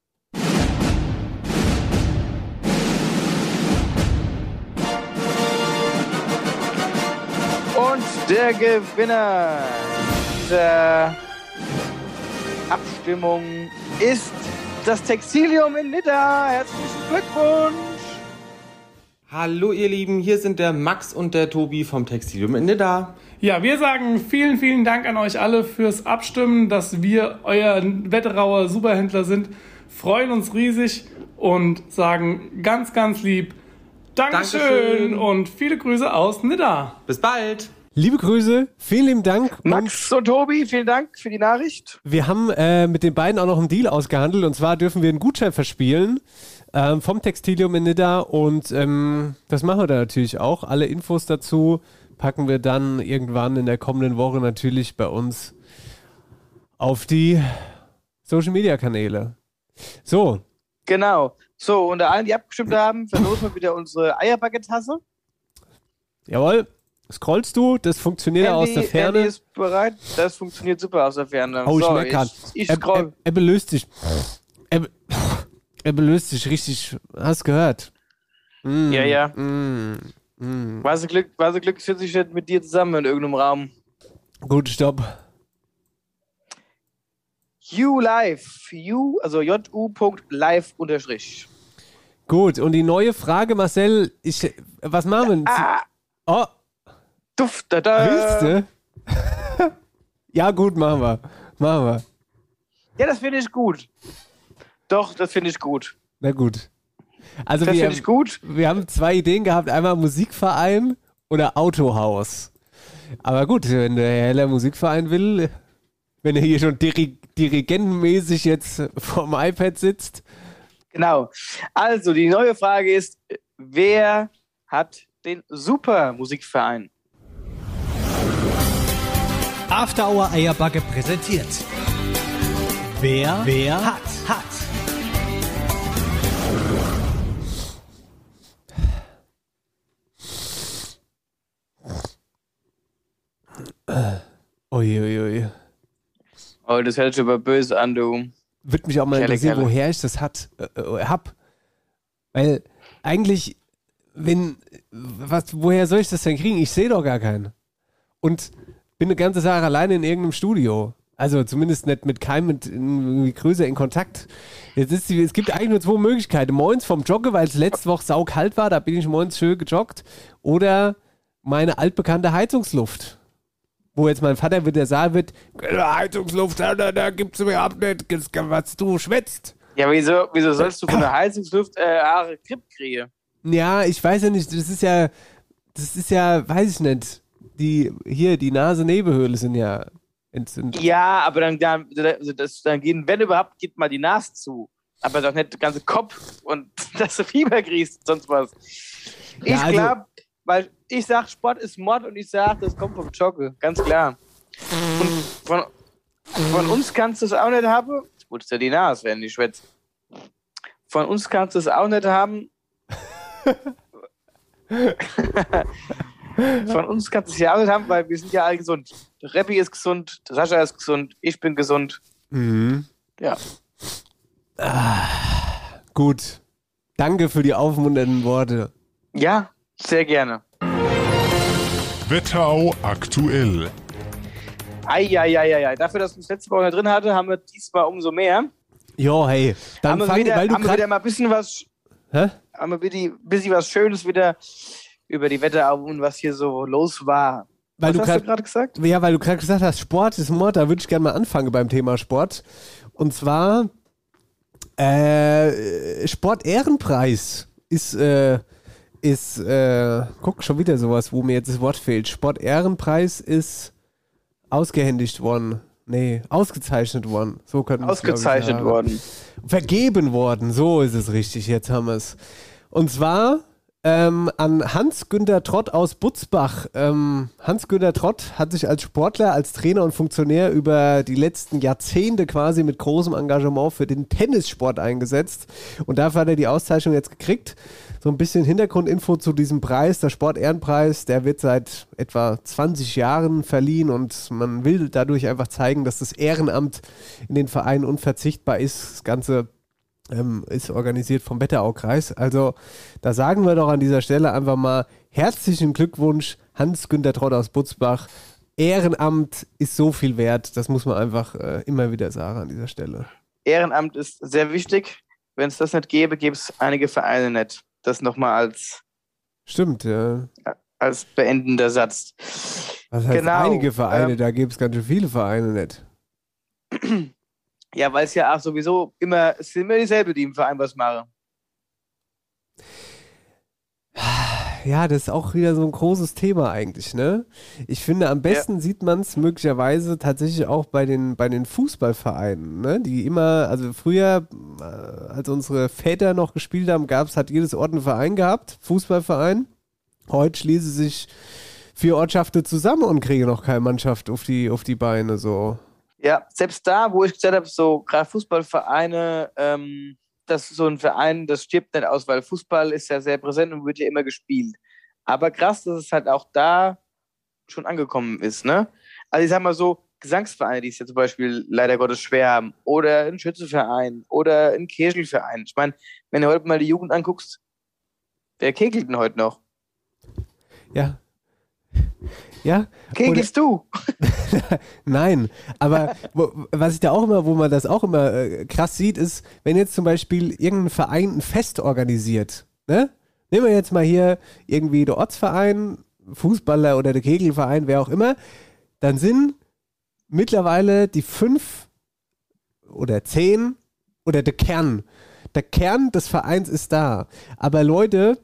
Und der Gewinner dieser Abstimmung ist das Textilium in Nidda. Herzlichen Glückwunsch! Hallo ihr Lieben, hier sind der Max und der Tobi vom Textilium in Nidda. Ja, wir sagen vielen, vielen Dank an euch alle fürs Abstimmen, dass wir euer Wetterauer Superhändler sind. Freuen uns riesig und sagen ganz, ganz lieb Dankeschön, Dankeschön. und viele Grüße aus Nidda. Bis bald! Liebe Grüße, vielen lieben Dank. Und Max und Tobi, vielen Dank für die Nachricht. Wir haben äh, mit den beiden auch noch einen Deal ausgehandelt und zwar dürfen wir einen Gutschein verspielen ähm, vom Textilium in Nidda und ähm, das machen wir dann natürlich auch. Alle Infos dazu packen wir dann irgendwann in der kommenden Woche natürlich bei uns auf die Social Media Kanäle. So, Genau. So, unter allen, die abgestimmt haben, verlosen wir wieder unsere Eierbacke-Tasse. jawohl, scrollst du, das funktioniert aus der Andy Ferne. ist bereit. Das funktioniert super aus der Ferne. Oh, ich so, merke grad. ich, ich Er, scroll. er, belöst sich. Er, be- belöst sich richtig. Hast gehört? Mm, Ja, ja. Mm, mm. Was ein Glück, was ein Glück sitze ich nicht mit dir zusammen in irgendeinem Raum. Gut, stopp. You live. You, also ju.live unterstrich. Gut, und die neue Frage, Marcel, ich, was machen wir? Ah, Oh, duft, da, da. willst du? ja, gut, machen wir. Machen wir. Ja, das finde ich gut. Doch, das finde ich gut. Na gut. Also Das wir, finde ich gut. wir haben zwei Ideen gehabt, einmal Musikverein oder Autohaus. Aber gut, wenn der Herr Heller Musikverein will, wenn er hier schon diri dirigentenmäßig jetzt vorm iPad sitzt, Genau. Also, die neue Frage ist, wer hat den Super Musikverein? After Hour Eierbacke präsentiert. Wer, wer hat, hat. uiuiui. Oh, das hört sich aber böse an, du. Würde mich auch mal interessieren, Kerle. woher ich das hat, äh, äh, hab. Weil eigentlich, wenn, was, woher soll ich das denn kriegen? Ich sehe doch gar keinen. Und bin eine ganze Sache alleine in irgendeinem Studio. Also zumindest nicht mit keinem mit irgendwie größer in Kontakt. Jetzt ist die, es gibt eigentlich nur zwei Möglichkeiten. Moins vom Joggen, weil es letzte Woche saukalt war, da bin ich moins schön gejoggt. Oder meine altbekannte Heizungsluft. Wo jetzt mein Vater wieder sagen wird, Heizungsluft, da, da, da gibt's überhaupt nicht, was du schwätzt. Ja, wieso, wieso sollst du von der Heizungsluft äh, Haare Grip kriegen? Ja, ich weiß ja nicht, das ist ja, das ist ja, weiß ich nicht. Die, hier, die Nase-Nebenhöhle sind ja entzündet. Ja, aber dann, dann, das, dann gehen, wenn überhaupt, geht mal die Nase zu. Aber doch nicht der ganze Kopf und dass du Fieber kriegst, sonst was. Ich Ja, also- glaube, weil ich sag, Sport ist Mod und ich sag, das kommt vom Joggen, ganz klar. Und von, von uns kannst du es auch nicht haben. Jetzt putzt ja die Nase, wenn ich schwätze. Von uns kannst du es auch nicht haben. Von uns kannst du es ja nicht haben, weil wir sind ja alle gesund. Der Reppi ist gesund, der Sascha ist gesund, ich bin gesund. Mhm. Ja. Gut. Danke für die aufmunternden Worte. Ja, sehr gerne. Wetterau aktuell. Eieieiei. Dafür, dass wir uns letzte Woche drin hatte, haben wir diesmal umso mehr. Jo, hey. Dann haben wir fang, wieder, weil du haben wir wieder mal ein bisschen was, Hä? haben wir wieder ein bisschen was Schönes wieder über die Wetterau und was hier so los war. Weil was du hast du gerade gesagt? Ja, weil du gerade gesagt hast, Sport ist Mord, da würde ich gerne mal anfangen beim Thema Sport. Und zwar äh, Sport-Ehrenpreis ist, äh, ist äh, guck, schon wieder sowas, wo mir jetzt das Wort fehlt. Sport-Ehrenpreis ist ausgehändigt worden. Nee, ausgezeichnet worden. So könnten ich, Ausgezeichnet sagen. worden. Vergeben worden, so ist es richtig, jetzt haben wir es. Und zwar ähm, an Hans-Günter Trott aus Butzbach. Ähm, Hans-Günter Trott hat sich als Sportler, als Trainer und Funktionär über die letzten Jahrzehnte quasi mit großem Engagement für den Tennissport eingesetzt. Und dafür hat er die Auszeichnung jetzt gekriegt. So ein bisschen Hintergrundinfo zu diesem Preis, der Sport-Ehrenpreis, der wird seit etwa 20 Jahren verliehen und man will dadurch einfach zeigen, dass das Ehrenamt in den Vereinen unverzichtbar ist. Das Ganze ähm, ist organisiert vom Wetteraukreis. Also da sagen wir doch an dieser Stelle einfach mal herzlichen Glückwunsch, Hans-Günter Trott aus Butzbach. Ehrenamt ist so viel wert, das muss man einfach äh, immer wieder sagen an dieser Stelle. Ehrenamt ist sehr wichtig. Wenn es das nicht gäbe, gäbe es einige Vereine nicht. Das nochmal als, Stimmt, ja. als beendender Satz. Was heißt Genau, einige Vereine, ähm, da gibt es ganz schön viele Vereine nicht. Ja, weil es ja auch sowieso immer, es sind immer dieselbe, die im Verein was machen. Ja, das ist auch wieder so ein großes Thema eigentlich, ne? Ich finde, am besten sieht man es möglicherweise tatsächlich auch bei den, bei den Fußballvereinen, ne? Die immer, also früher, äh, als unsere Väter noch gespielt haben, gab es, hat jedes Ort einen Verein gehabt, Fußballverein. Heute schließen sich vier Ortschaften zusammen und kriegen noch keine Mannschaft auf die, auf die Beine, so. Ja, selbst da, wo ich gesagt habe, so gerade Fußballvereine, ähm, das ist so ein Verein, das stirbt nicht aus, weil Fußball ist ja sehr präsent und wird ja immer gespielt. Aber krass, dass es halt auch da schon angekommen ist, ne? Also ich sag mal so, Gesangsvereine, die es ja zum Beispiel leider Gottes schwer haben, oder ein Schützeverein oder ein Kegelverein. Ich meine, wenn du heute mal die Jugend anguckst, wer kegelt denn heute noch? Ja. Ja. Kegelst du? Nein, aber wo, was ich da auch immer, wo man das auch immer äh, krass sieht, ist, wenn jetzt zum Beispiel irgendein Verein ein Fest organisiert, ne? Nehmen wir jetzt mal hier irgendwie der Ortsverein, Fußballer oder der Kegelverein, wer auch immer, dann sind mittlerweile die fünf oder zehn oder der Kern. Der Kern des Vereins ist da. Aber Leute,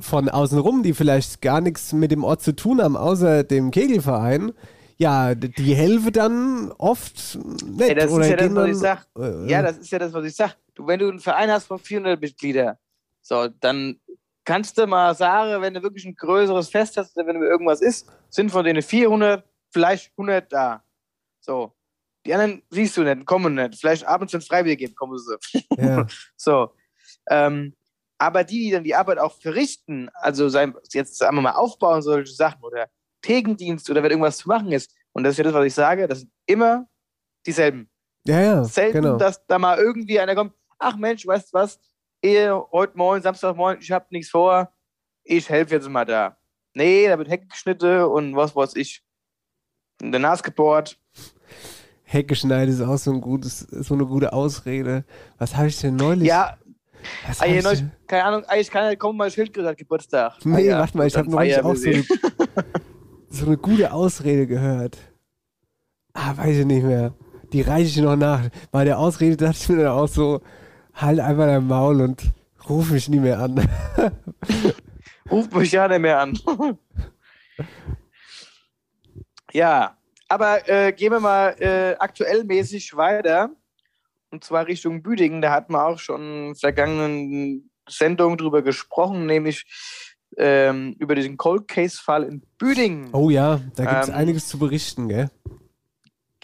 von außenrum, die vielleicht gar nichts mit dem Ort zu tun haben, außer dem Kegelverein, ja, die helfen dann oft nicht. Ey, das oder ist ja das, was ich sag. äh, Ja, das ist ja das, was ich sag. Du, wenn du einen Verein hast von 400 Mitgliedern, so, dann kannst du mal sagen, wenn du wirklich ein größeres Fest hast, oder wenn du irgendwas ist, sind von denen 400, vielleicht 100 da. So. Die anderen siehst du nicht, kommen nicht. Vielleicht abends, wenn es Freibier gibt, kommen sie. Ja. So. Ähm, aber die, die dann die Arbeit auch verrichten, also sein, jetzt sagen wir mal aufbauen, solche Sachen oder Thekendienst oder wenn irgendwas zu machen ist, und das ist ja das, was ich sage, das sind immer dieselben. ja, ja, Selten, genau. dass da mal irgendwie einer kommt, ach Mensch, weißt du was, ihr heute Morgen, Samstagmorgen, ich hab nichts vor, ich helfe jetzt mal da. Nee, da wird Hecke geschnitten und was weiß ich. In der Nase gebohrt. Hecke schneiden ist auch so, ein gutes, so eine gute Ausrede. Was habe ich denn neulich? Ja, was ah, ich neulich, keine Ahnung, eigentlich kann er kommen, mal Schildkröte hat Geburtstag. Ah Nee, ja, warte mal, ich habe neulich auch so eine, so eine gute Ausrede gehört. Ah, weiß ich nicht mehr. Die reiche ich noch nach. Bei der Ausrede dachte ich mir dann auch so, halt einfach dein Maul und ruf mich nie mehr an. Ruft mich ja nicht mehr an. ja, aber äh, gehen wir mal äh, aktuell mäßig weiter. Und zwar Richtung Büdingen. Da hatten wir auch schon in vergangenen Sendungen drüber gesprochen, nämlich ähm, über diesen Cold Case-Fall in Büdingen. Oh ja, da gibt es Ähm, einiges zu berichten, gell?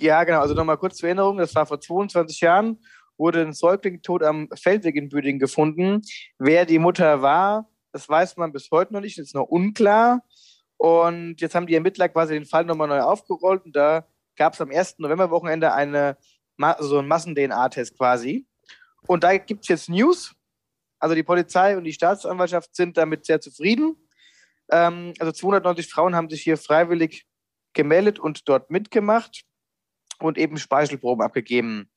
Ja, genau. Also nochmal kurz zur Erinnerung. Das war vor 22 Jahren, wurde ein Säugling tot am Feldweg in Büdingen gefunden. Wer die Mutter war, das weiß man bis heute noch nicht. Das ist noch unklar. Und jetzt haben die Ermittler quasi den Fall nochmal neu aufgerollt. Und da gab es am 1. Novemberwochenende eine, so einen Massen-DNA-Test quasi. Und da gibt es jetzt News. Also die Polizei und die Staatsanwaltschaft sind damit sehr zufrieden. Ähm, also 290 Frauen haben sich hier freiwillig gemeldet und dort mitgemacht und eben Speichelproben abgegeben.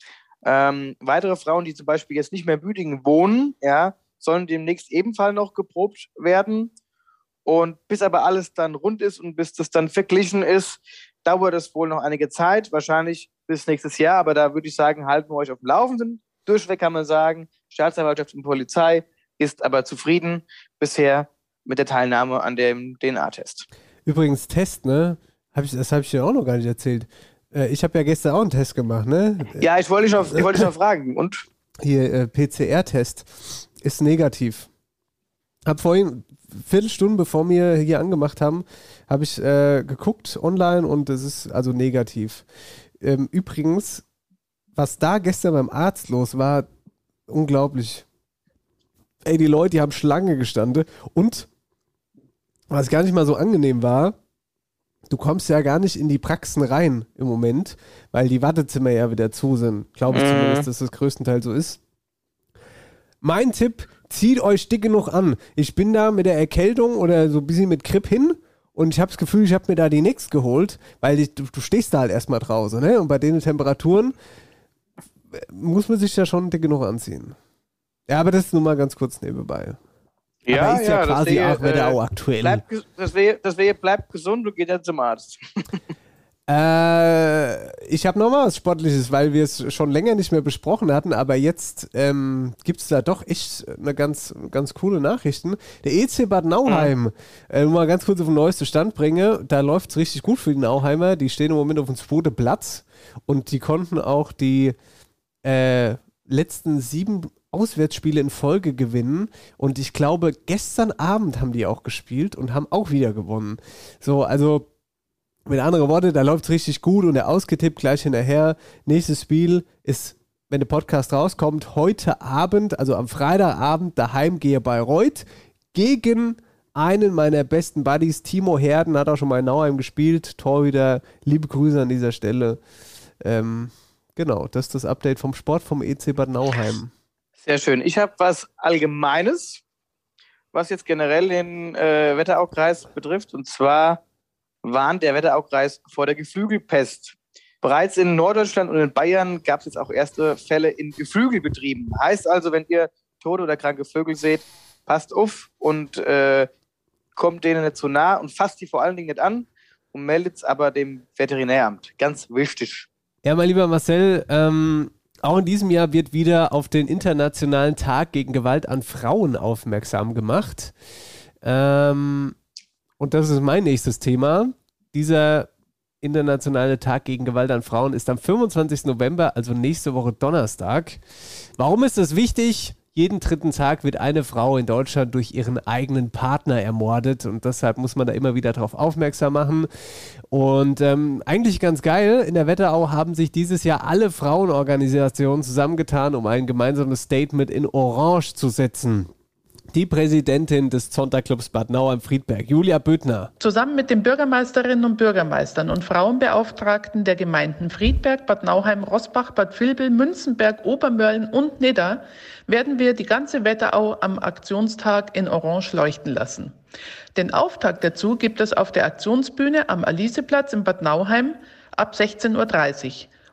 Ähm, weitere Frauen, die zum Beispiel jetzt nicht mehr in Büdingen wohnen, ja, sollen demnächst ebenfalls noch geprobt werden. Und bis aber alles dann rund ist und bis das dann verglichen ist, dauert es wohl noch einige Zeit, wahrscheinlich bis nächstes Jahr. Aber da würde ich sagen, halten wir euch auf dem Laufenden. Durchweg kann man sagen, Staatsanwaltschaft und Polizei ist aber zufrieden bisher mit der Teilnahme an dem DNA-Test. Übrigens, Test, ne? Hab ich, das habe ich dir auch noch gar nicht erzählt. Äh, ich habe ja gestern auch einen Test gemacht, ne? Ja, ich wollte dich noch, ich dich noch fragen. Und? Hier, äh, PCR-Test ist negativ. Hab vorhin, Viertelstunde bevor wir hier angemacht haben, habe ich äh, geguckt online und es ist also negativ. Ähm, übrigens, was da gestern beim Arzt los war, unglaublich. Ey, die Leute, die haben Schlange gestanden und was gar nicht mal so angenehm war, du kommst ja gar nicht in die Praxen rein im Moment, weil die Wartezimmer ja wieder zu sind. Glaube ich Mhm. zumindest, dass das größtenteils so ist. Mein Tipp, zieht euch dick genug an. Ich bin da mit der Erkältung oder so ein bisschen mit Grip hin und ich habe das Gefühl, ich habe mir da die nix geholt, weil ich, du, du stehst da halt erstmal draußen, ne? Und bei den Temperaturen äh, muss man sich da schon dick genug anziehen. Ja, aber das ist nur mal ganz kurz nebenbei. aber ist ja, quasi deswegen, auch wieder äh, auch aktuell. Bleibt, ges- deswegen, deswegen bleibt gesund und geht dann zum Arzt. Äh, ich habe noch mal was Sportliches, weil wir es schon länger nicht mehr besprochen hatten, aber jetzt ähm, gibt es da doch echt eine ganz, ganz coole Nachrichten. Der EC Bad Nauheim, äh, nur mal ganz kurz auf den neuesten Stand bringe, da läuft es richtig gut für die Nauheimer. Die stehen im Moment auf dem zweiten Platz und die konnten auch die äh, letzten sieben Auswärtsspiele in Folge gewinnen. Und ich glaube, gestern Abend haben die auch gespielt und haben auch wieder gewonnen. So, also mit anderen Worten, da läuft es richtig gut und der ausgetippt gleich hinterher. Nächstes Spiel ist, wenn der Podcast rauskommt, heute Abend, also am Freitagabend, daheim gehe Bayreuth gegen einen meiner besten Buddies, Timo Herden, hat auch schon mal in Nauheim gespielt. Torhüter, liebe Grüße an dieser Stelle. Ähm, genau, das ist das Update vom Sport vom EC Bad Nauheim. Sehr schön. Ich habe was Allgemeines, was jetzt generell den äh, Wetteraukreis betrifft. Und zwar warnt der Wetteraukreis vor der Geflügelpest. Bereits in Norddeutschland und in Bayern gab es jetzt auch erste Fälle in Geflügelbetrieben. Heißt also, wenn ihr tote oder kranke Vögel seht, passt auf und äh, kommt denen nicht zu nah und fasst die vor allen Dingen nicht an und meldet es aber dem Veterinäramt. Ganz wichtig. Ja, mein lieber Marcel, ähm, auch in diesem Jahr wird wieder auf den Internationalen Tag gegen Gewalt an Frauen aufmerksam gemacht. Ähm, und das ist mein nächstes Thema. Dieser Internationale Tag gegen Gewalt an Frauen ist am 25. November, also nächste Woche Donnerstag. Warum ist das wichtig? Jeden dritten Tag wird eine Frau in Deutschland durch ihren eigenen Partner ermordet und deshalb muss man da immer wieder darauf aufmerksam machen. Und ähm, eigentlich ganz geil, in der Wetterau haben sich dieses Jahr alle Frauenorganisationen zusammengetan, um ein gemeinsames Statement in Orange zu setzen. Die Präsidentin des Zonta-Clubs Bad Nauheim-Friedberg, Julia Büttner. Zusammen mit den Bürgermeisterinnen und Bürgermeistern und Frauenbeauftragten der Gemeinden Friedberg, Bad Nauheim, Rossbach, Bad Vilbel, Münzenberg, Obermörlen und Nidda werden wir die ganze Wetterau am Aktionstag in Orange leuchten lassen. Den Auftakt dazu gibt es auf der Aktionsbühne am Aliseplatz in Bad Nauheim ab 16.30 Uhr.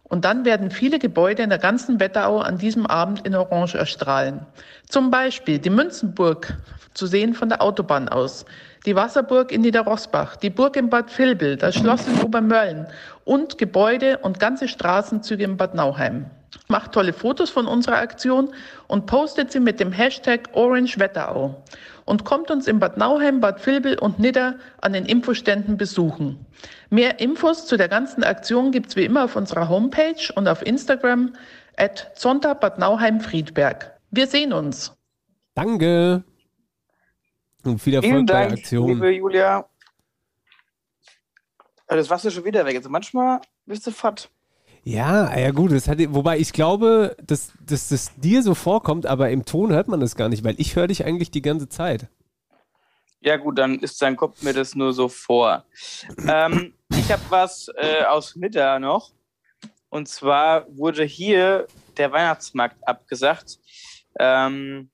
Und dann werden viele Gebäude in der ganzen Wetterau an diesem Abend in Orange erstrahlen. Zum Beispiel die Münzenburg, zu sehen von der Autobahn aus, die Wasserburg in Niederrosbach, die Burg in Bad Vilbel, das Schloss in Obermörlen und Gebäude und ganze Straßenzüge in Bad Nauheim. Macht tolle Fotos von unserer Aktion und postet sie mit dem Hashtag OrangeWetterau. Und kommt uns in Bad Nauheim, Bad Vilbel und Nidda an den Infoständen besuchen. Mehr Infos zu der ganzen Aktion gibt's wie immer auf unserer Homepage und auf Instagram at Zonta Bad Nauheim Friedberg. Wir sehen uns. Danke. Und viel Erfolg Vielen bei Dank, der Aktion. liebe Julia. Aber Das Wasser schon wieder weg. Also manchmal bist du fett. Ja, ja gut, das hat, wobei ich glaube, dass, dass das dir so vorkommt, aber im Ton hört man das gar nicht, weil ich höre dich eigentlich die ganze Zeit. Ja gut, dann ist sein Kopf mir das nur so vor. Ähm, ich habe was äh, aus Nidda noch. Und zwar wurde hier der Weihnachtsmarkt abgesagt. Ähm,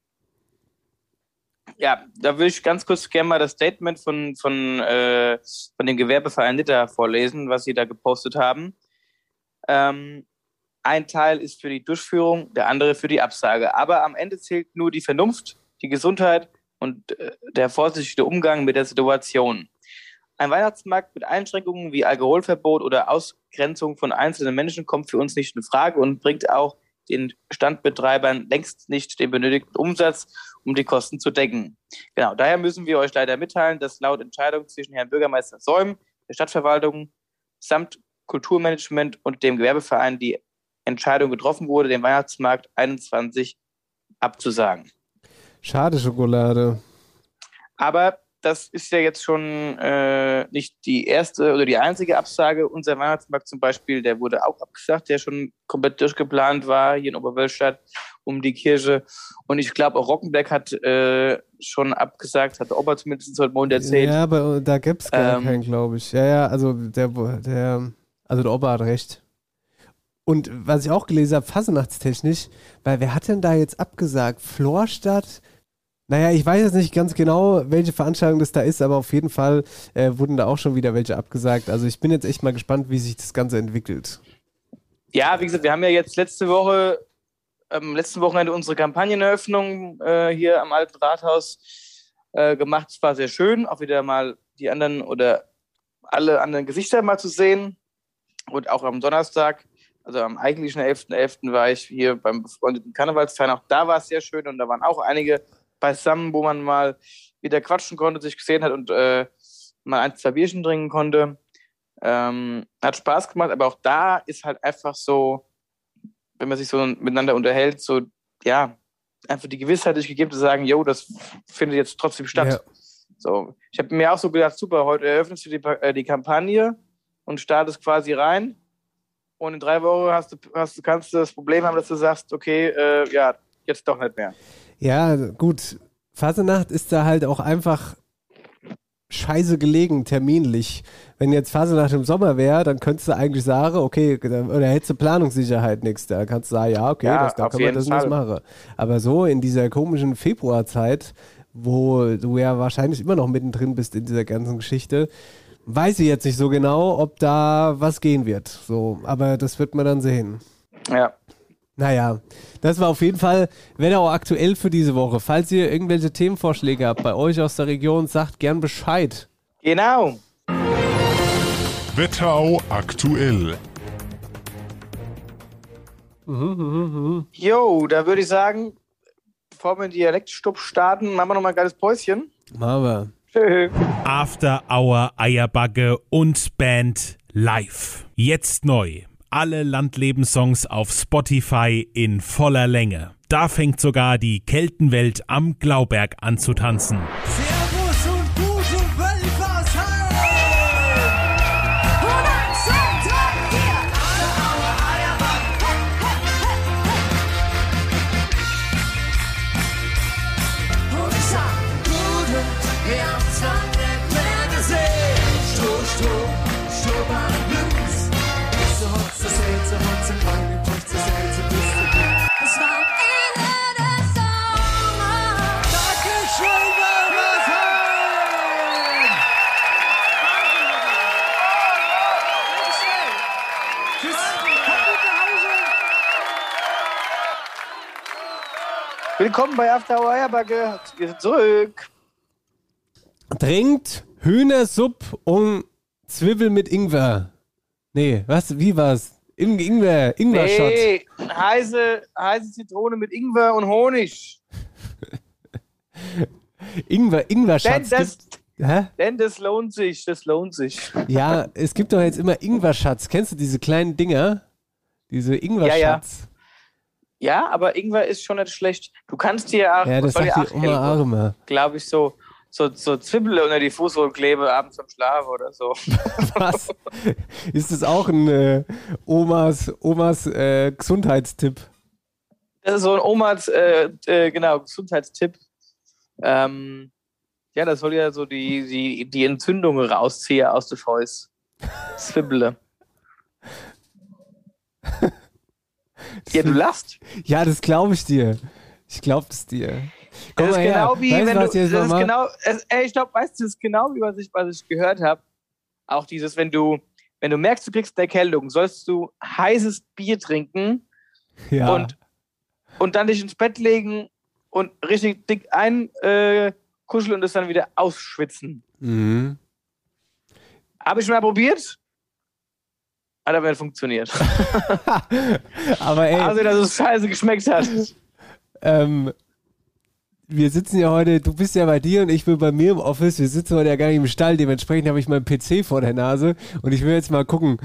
ja, da will ich ganz kurz gerne mal das Statement von, von, äh, von dem Gewerbeverein Nidda vorlesen, was sie da gepostet haben. Ähm, ein Teil ist für die Durchführung, der andere für die Absage. Aber am Ende zählt nur die Vernunft, die Gesundheit und äh, der vorsichtige Umgang mit der Situation. Ein Weihnachtsmarkt mit Einschränkungen wie Alkoholverbot oder Ausgrenzung von einzelnen Menschen kommt für uns nicht in Frage und bringt auch den Standbetreibern längst nicht den benötigten Umsatz, um die Kosten zu decken. Genau, daher müssen wir euch leider mitteilen, dass laut Entscheidung zwischen Herrn Bürgermeister Säum, der Stadtverwaltung samt Kulturmanagement und dem Gewerbeverein die Entscheidung getroffen wurde, den Weihnachtsmarkt 21 abzusagen. Schade Schokolade. Aber das ist ja jetzt schon äh, nicht die erste oder die einzige Absage. Unser Weihnachtsmarkt zum Beispiel, der wurde auch abgesagt, der schon komplett durchgeplant war hier in Oberwölstadt um die Kirche. Und ich glaube, auch Rockenberg hat äh, schon abgesagt, hat Opa zumindest heute Morgen erzählt. Ja, aber da gibt's gar Ähm, keinen, glaube ich. Ja, ja, also der, der, also der Opa hat recht. Und was ich auch gelesen habe, fasenachtstechnisch, weil wer hat denn da jetzt abgesagt? Florstadt? Naja, ich weiß jetzt nicht ganz genau, welche Veranstaltung das da ist, aber auf jeden Fall äh, wurden da auch schon wieder welche abgesagt. Also ich bin jetzt echt mal gespannt, wie sich das Ganze entwickelt. Ja, wie gesagt, wir haben ja jetzt letzte Woche, am letzten Wochenende unsere Kampagneneröffnung äh, hier am Alten Rathaus äh, gemacht. Es war sehr schön, auch wieder mal die anderen oder alle anderen Gesichter mal zu sehen. Und auch am Donnerstag, also am eigentlichen 11.11. war ich hier beim befreundeten Karnevalsfeiern. Auch da war es sehr schön und da waren auch einige beisammen, wo man mal wieder quatschen konnte, sich gesehen hat und äh, mal ein, zwei Bierchen trinken konnte. Ähm, hat Spaß gemacht, aber auch da ist halt einfach so, wenn man sich so miteinander unterhält, so, ja, einfach die Gewissheit sich gegeben zu sagen, yo, das findet jetzt trotzdem statt. So, ich habe mir auch so gedacht, super, heute eröffnest du die, äh, die Kampagne und startest quasi rein. Und in drei Wochen hast du, hast, du- kannst du das Problem haben, dass du sagst, okay, äh, ja, jetzt doch nicht mehr. Ja, gut. Fasenacht ist da halt auch einfach scheiße gelegen, terminlich. Wenn jetzt Fasenacht im Sommer wäre, dann könntest du eigentlich sagen, okay, dann- oder hättest du Planungssicherheit nichts. Da kannst du sagen, ja, okay, Ja, das, da wir jeden das Fall. machen. Aber so in dieser komischen Februarzeit, wo du ja wahrscheinlich immer noch mittendrin bist in dieser ganzen Geschichte, weiß ich jetzt nicht so genau, ob da was gehen wird. So, aber das wird man dann sehen. Ja. Naja, das war auf jeden Fall Wetterau aktuell für diese Woche. Falls ihr irgendwelche Themenvorschläge habt bei euch aus der Region, sagt gern Bescheid. Genau. Wetterau aktuell. Jo, da würde ich sagen, bevor wir den Dialektstub starten, machen wir noch mal ein geiles Päuschen. Machen wir. Tschö. After Hour Eierbagge und Band live. Jetzt neu. Alle Landlebenssongs auf Spotify in voller Länge. Da fängt sogar die Keltenwelt am Glauberg an zu tanzen. Servus Willkommen bei After Hour Eierbacke. Wir sind zurück. Trinkt Hühnersupp und Zwiebel mit Ingwer. Nee, was? Wie war's? Ing Ingwer, Ingwer-Shot. Nee, heiße, heiße Zitrone mit Ingwer und Honig. Ingwer, Denn Ingwer-Schatz. das, gibt- Hä? denn das lohnt sich, das lohnt sich. Ja, es gibt doch jetzt immer Ingwer-Schatz. Kennst du diese kleinen Dinger? Diese Ingwer-Schatz. Ja, aber Ingwer ist schon nicht schlecht. Du kannst dir auch, Ja, das sagt ja die auch helfen, Arme. glaube ich so. so, so Zwiebel unter die Fußsohle klebe, abends zum Schlafen oder so. Was? Ist das auch ein äh, Omas, Omas äh, Gesundheitstipp? Das ist so ein Omas, äh, äh, genau, Gesundheitstipp. Ähm, ja, das soll ja so die, die, die Entzündungen rausziehen aus der Fäust. Zwiebele. Ja, du lachst. Ja, das glaube ich dir. Ich glaube es dir. Komm Das ist mal her. genau wie, weißt, wenn du, das ist mach? genau, es, ey, ich glaube, weißt du, das ist genau wie was ich, was ich gehört habe. Auch dieses, wenn du, wenn du merkst, du kriegst eine Erkältung, sollst du heißes Bier trinken ja. und, und dann dich ins Bett legen und richtig dick einkuscheln äh, kuscheln und es dann wieder ausschwitzen. mhm. Habe ich schon mal probiert? Hat aber nicht funktioniert. Aber ey, Also, dass es scheiße geschmeckt hat. ähm, wir sitzen ja heute, du bist ja bei dir und ich bin bei mir im Office. Wir sitzen heute ja gar nicht im Stall. Dementsprechend habe ich meinen PC vor der Nase und ich will jetzt mal gucken.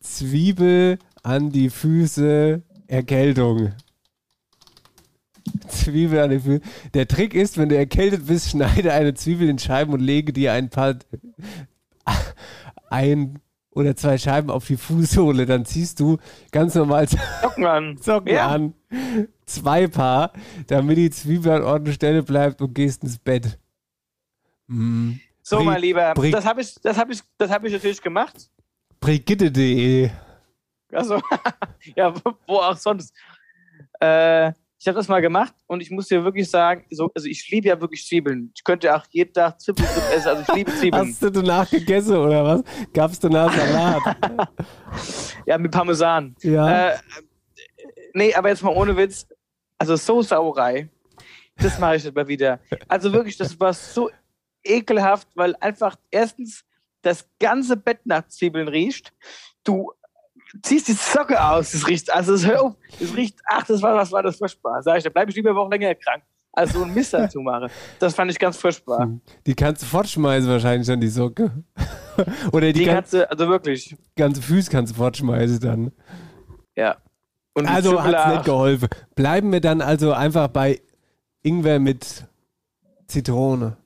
Zwiebel an die Füße, Erkältung. Zwiebel an die Füße. Der Trick ist, wenn du erkältet bist, schneide eine Zwiebel in Scheiben und lege dir ein paar ein oder zwei Scheiben auf die Fußsohle. Dann ziehst du ganz normal Socken an. Socken Ja. an. Zwei Paar, damit die Zwiebel an Ort und Stelle bleibt und gehst ins Bett. Mm. So, Bri- mein Lieber, Bri- das habe ich, das hab ich, das hab ich natürlich gemacht. Brigitte.de. Also, ja, wo auch sonst. Äh, ich habe das mal gemacht und ich muss dir wirklich sagen, so, also ich liebe ja wirklich Zwiebeln. Ich könnte auch jeden Tag Zwiebelsuppe essen, also ich liebe Zwiebeln. Hast du danach gegessen oder was? Gab's danach Salat? Ja, mit Parmesan. Ja. Äh, nee, aber jetzt mal ohne Witz. Also so Sauerei, das mache ich nicht mal wieder. Also wirklich, das war so ekelhaft, weil einfach erstens das ganze Bett nach Zwiebeln riecht. Du ziehst die Socke aus, das riecht, also es hör auf, das riecht, ach, das war, was war das furchtbar. Sag ich, da bleibe ich lieber eine Woche länger krank, als so ein Mist dazu mache. Das fand ich ganz furchtbar. Die kannst du fortschmeißen wahrscheinlich dann, die Socke. oder die, Die gan- kannst du, also wirklich, ganze Füße kannst du fortschmeißen dann. ja. Und Also hat's auch. nicht geholfen. Bleiben wir dann also einfach bei Ingwer mit Zitrone.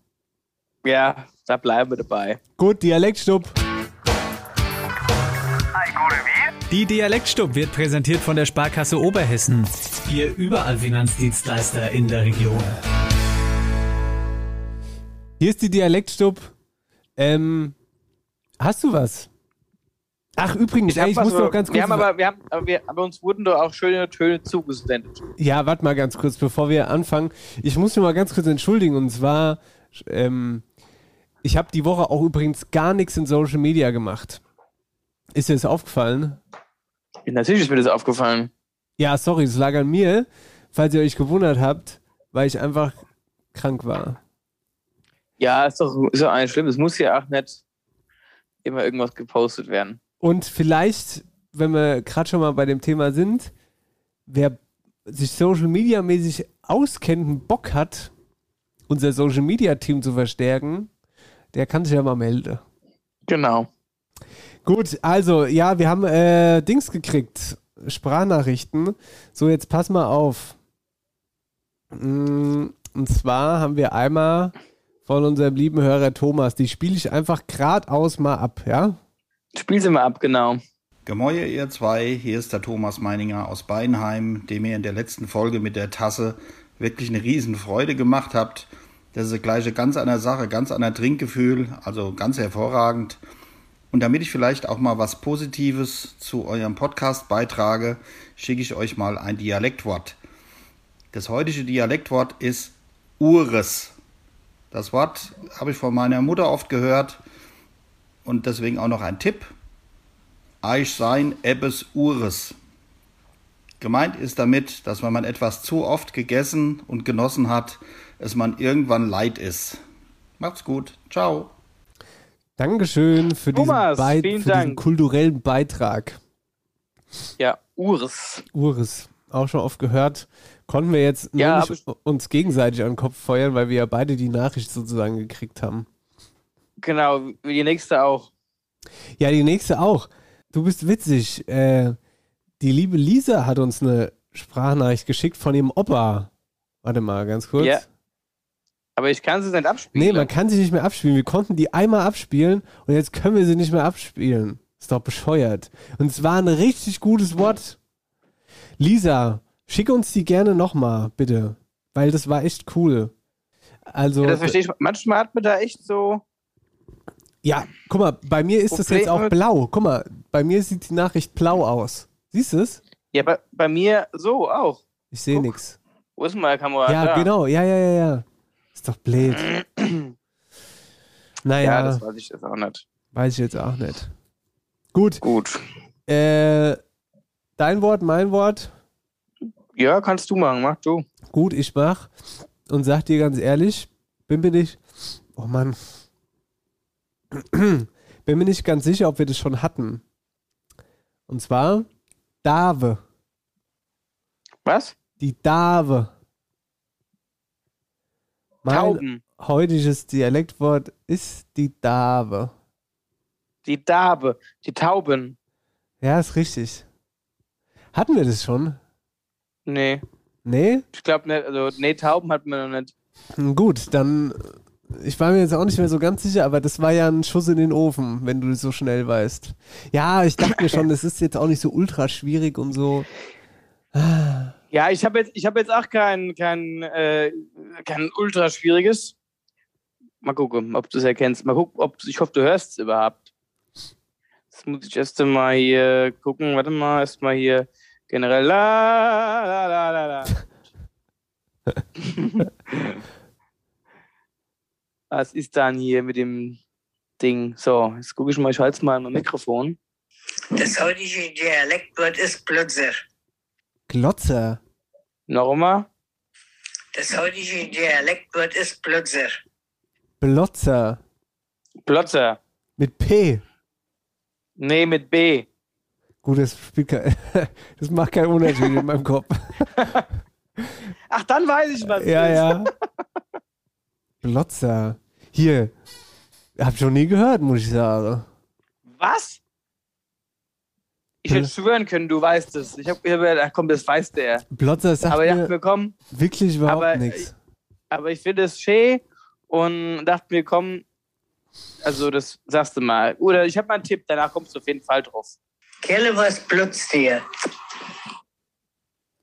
Ja, da bleiben wir dabei. Gut, Dialektstub. Die Dialektstub wird präsentiert von der Sparkasse Oberhessen. Ihr überall Finanzdienstleister in der Region. Hier ist die Dialektstub. Ähm, hast du was? Ach, übrigens, hab ey, ich muss noch ganz kurz. Wir haben aber, wir haben, aber, wir, aber uns wurden doch auch schöne Töne zugesendet. Ja, warte mal ganz kurz, bevor wir anfangen. Ich muss mich mal ganz kurz entschuldigen. Und zwar, ähm, ich habe die Woche auch übrigens gar nichts in Social Media gemacht. Ist dir das aufgefallen? Natürlich ist mir das aufgefallen. Ja, sorry, es lag an mir. Falls ihr euch gewundert habt, weil ich einfach krank war. Ja, ist doch, ist doch eigentlich schlimm. Es muss ja auch nicht immer irgendwas gepostet werden. Und vielleicht, wenn wir gerade schon mal bei dem Thema sind, wer sich Social Media mäßig auskennt und Bock hat, unser Social Media Team zu verstärken, der kann sich ja mal melden. Genau. Gut, also ja, wir haben äh, Dings gekriegt, Sprachnachrichten. So, jetzt pass mal auf. Mm, Und zwar haben wir einmal von unserem lieben Hörer Thomas, die spiele ich einfach geradeaus mal ab, ja? Spiel sie mal ab, genau. Gemäue ihr zwei, hier ist der Thomas Meininger aus Beinheim, dem ihr in der letzten Folge mit der Tasse wirklich eine riesen Freude gemacht habt. Das ist gleich eine ganz andere Sache, ganz anderer Trinkgefühl, also ganz hervorragend. Und damit ich vielleicht auch mal was Positives zu eurem Podcast beitrage, schicke ich euch mal ein Dialektwort. Das heutige Dialektwort ist Ures. Das Wort habe ich von meiner Mutter oft gehört und deswegen auch noch ein Tipp. Eich sein Ebbes Ures. Gemeint ist damit, dass wenn man etwas zu oft gegessen und genossen hat, es man irgendwann leid ist. Macht's gut. Ciao. Dankeschön für, diesen, Thomas, Bei- vielen für diesen Dank. kulturellen Beitrag. Ja, Urs. Ures, auch schon oft gehört. Konnten wir jetzt Ja, nicht uns gegenseitig an den Kopf feuern, weil wir ja beide die Nachricht sozusagen gekriegt haben. Genau, wie die nächste auch. Ja, die nächste auch. Du bist witzig. Äh, die liebe Lisa hat uns eine Sprachnachricht geschickt von ihrem Opa. Warte mal, ganz kurz. Ja. Aber ich kann sie nicht abspielen. Nee, man kann sie nicht mehr abspielen. Wir konnten die einmal abspielen und jetzt können wir sie nicht mehr abspielen. Ist doch bescheuert. Und es war ein richtig gutes Wort. Lisa, schick uns die gerne nochmal, bitte. Weil das war echt cool. Also, Ja, das verstehe ich. Manchmal hat man da echt so. ja, guck mal, bei mir ist das jetzt auch blau. Guck mal, bei mir sieht die Nachricht blau aus. Siehst du es? Ja, bei, bei mir so auch. Ich sehe nichts. Wo ist denn meine Kamera? Ja, Da. genau. Ja, ja, ja, ja. Ist doch blöd. Naja, Ja, das weiß ich jetzt auch nicht. weiß ich jetzt auch nicht. Gut. Gut. Äh, dein Wort, mein Wort. Ja, kannst du machen, mach du. Gut, ich mach. Und sag dir ganz ehrlich, bin mir nicht. Oh Mann. bin mir nicht ganz sicher, ob wir das schon hatten. Und zwar Dave. Was? Die Dave. Mein Tauben. heutiges Dialektwort ist die Dave. Die Dabe. Die Tauben. Ja, ist richtig. Hatten wir das schon? Nee. Nee? Ich glaube nicht. Also, nee, Tauben hat man noch nicht. Hm, Gut, dann. Ich war mir jetzt auch nicht mehr so ganz sicher, aber das war ja ein Schuss in den Ofen, wenn du das so schnell weißt. Ja, ich dachte mir schon, das ist jetzt auch nicht so ultra schwierig und so. Ja, ich habe jetzt, ich hab jetzt auch kein, kein, äh, kein ultra schwieriges. Mal gucken, ob du es erkennst. Mal gucken, ob ich hoffe, du hörst es überhaupt. Jetzt muss ich erst mal hier gucken. Warte mal, erst mal hier generell. La, la, la, la, la. Was ist dann hier mit dem Ding? So, jetzt gucke ich mal, ich halte mal mein Mikrofon. Das heutige Dialektwort ist Plötzer. Glotzer. Nochmal. Das heutige Dialektwort ist Plötzer. Blotzer. Plotzer. Mit P. Nee, mit B. Gut, das kein, das macht keinen Unterschied in meinem Kopf. Ach, dann weiß ich, was Ja, ist. ja. Blotzer. Hier. Hab schon nie gehört, muss ich sagen. Was? Ich hätte schwören können, du weißt es. Ich habe gedacht, ach komm, das weiß der. Blotzer sagt aber ich mir dachte mir, komm, wirklich überhaupt aber, nichts. aber ich finde es schön und dachte mir, komm, also das sagst du mal. Oder ich habe mal einen Tipp, danach kommst du auf jeden Fall drauf. Kelle, was plötzt dir?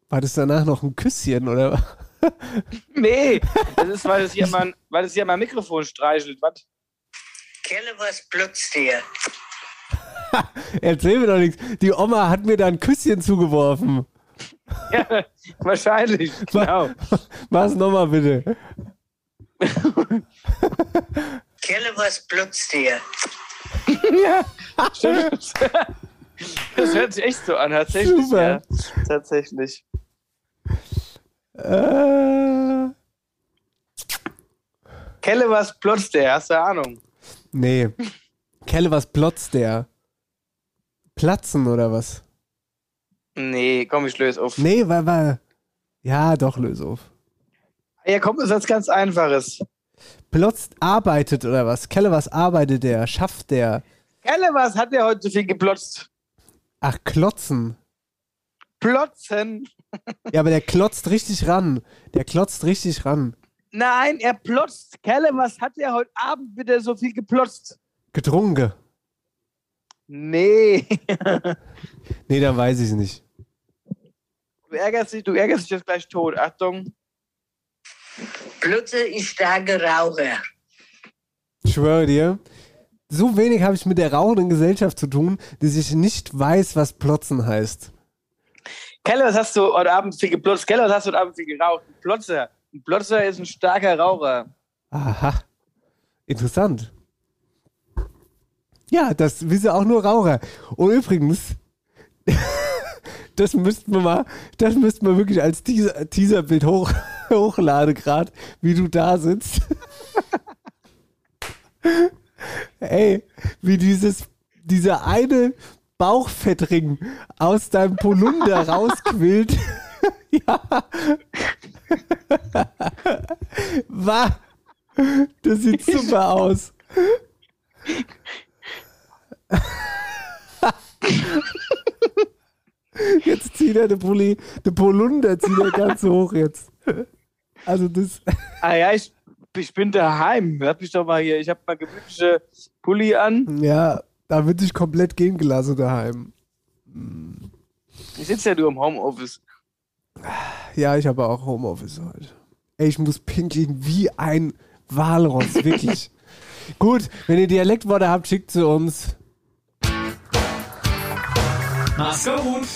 War das danach noch ein Küsschen, oder? Nee, das ist, weil es hier mal, weil es hier mein Mikrofon streichelt. Was? Kelle, was plötzt dir? Erzähl mir doch nichts. Die Oma hat mir da ein Küsschen zugeworfen. Ja, wahrscheinlich, genau. Mach's nochmal bitte. Kelle, was plötzt dir? ja, stimmt. Das hört sich echt so an, tatsächlich. Super. Ja, tatsächlich. Äh, Kelle, was plotzt der? Hast du Ahnung? nee. Kelle, was plotzt der? Platzen oder was? Nee, komm, ich löse auf. Nee, weil, weil. Ja, doch, löse auf. Ja, komm, ist was ganz Einfaches. Plotzt arbeitet oder was? Kelle, was arbeitet der? Schafft der? Kelle, was hat der heute so viel geplotzt? Ach, klotzen. Plotzen. Ja, aber der klotzt richtig ran. Der klotzt richtig ran. Nein, er plotzt. Kelle, was hat der heute Abend wieder so viel geplotzt? Getrunken. Nee. Nee, dann weiß ich es nicht. Du ärgerst dich, du ärgerst dich jetzt gleich tot. Achtung. Plötze ist starker Raucher. Ich schwöre dir, so wenig habe ich mit der rauchenden Gesellschaft zu tun, dass ich nicht weiß, was Plotzen heißt. Kelle, was hast du heute Abend viel geplotzt? Kelle, was hast du heute Abend viel geraucht? Ein Plotzer. Ein Plotzer ist ein starker Raucher. Aha. Interessant. Ja, das wissen auch nur Raucher. Und übrigens, das müssten wir mal, das müssten wir wirklich als Teaser, Teaserbild hoch, hochladen gerade, wie du da sitzt. Ey, wie dieses, dieser eine Bauchfettring aus deinem Polunder rausquillt. ja. War. Das sieht super aus. Jetzt zieht er den Pulli, den Polunder zieht er ganz hoch jetzt. Also das. Ah ja, ich, ich bin daheim. Hört mich doch mal hier. Ich habe mal gemütliche Pulli an. Ja, da wird sich komplett gehen gelassen daheim. Ich sitze ja nur im Homeoffice. Ja, ich habe auch Homeoffice heute. Ey, ich muss pinkeln wie ein Walross, wirklich. Gut, wenn ihr Dialektworte habt, schickt sie uns. Mach's gut.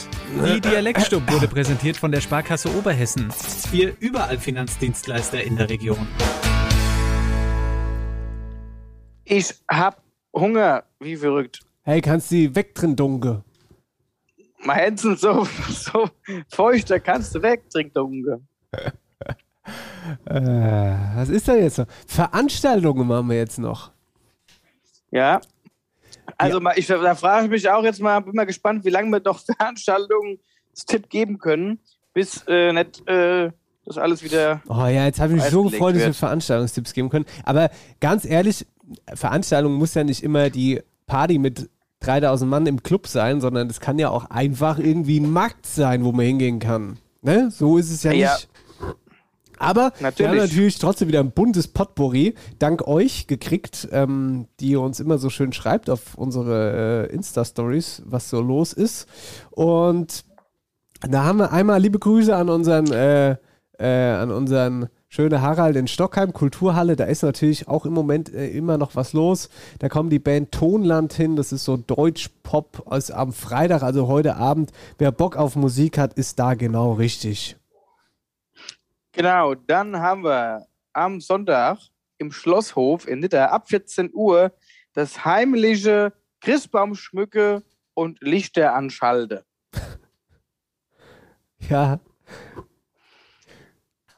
Die Dialektstub wurde präsentiert von der Sparkasse Oberhessen. Wir überall Finanzdienstleister in der Region. Ich hab Hunger, wie verrückt. Hey, kannst du die wegdrin, Dunke? Meine Hände sind so, so feucht, da kannst du weg, trink der Unge. Äh, was ist da jetzt noch? Veranstaltungen machen wir jetzt noch. Ja. Also mal, ich, da frage ich mich auch jetzt mal, bin mal gespannt, wie lange wir noch Veranstaltungen Tipp geben können, bis äh, nicht äh, das alles wieder. Oh ja, jetzt habe ich mich so gefreut, dass wir. Veranstaltungstipps geben können. Aber ganz ehrlich, Veranstaltung muss ja nicht immer die Party mit 3000 Mann im Club sein, sondern es kann ja auch einfach irgendwie ein Markt sein, wo man hingehen kann. Ne? So ist es ja, Ja. nicht. Aber wir Natürlich. haben natürlich trotzdem wieder ein buntes Potpourri, dank euch gekriegt, ähm, die ihr uns immer so schön schreibt auf unsere äh, Insta-Stories, was so los ist. Und da haben wir einmal liebe Grüße an unseren, äh, äh, an unseren schönen Harald in Stockheim, Kulturhalle. Da ist natürlich auch im Moment äh, immer noch was los. Da kommt die Band Tonland hin. Das ist so Deutsch-Pop aus- am Freitag, also heute Abend. Wer Bock auf Musik hat, ist da genau richtig. Genau, dann haben wir am Sonntag im Schlosshof in Nitter ab 14 Uhr das heimliche Christbaumschmücke und Lichter anschalte. Ja.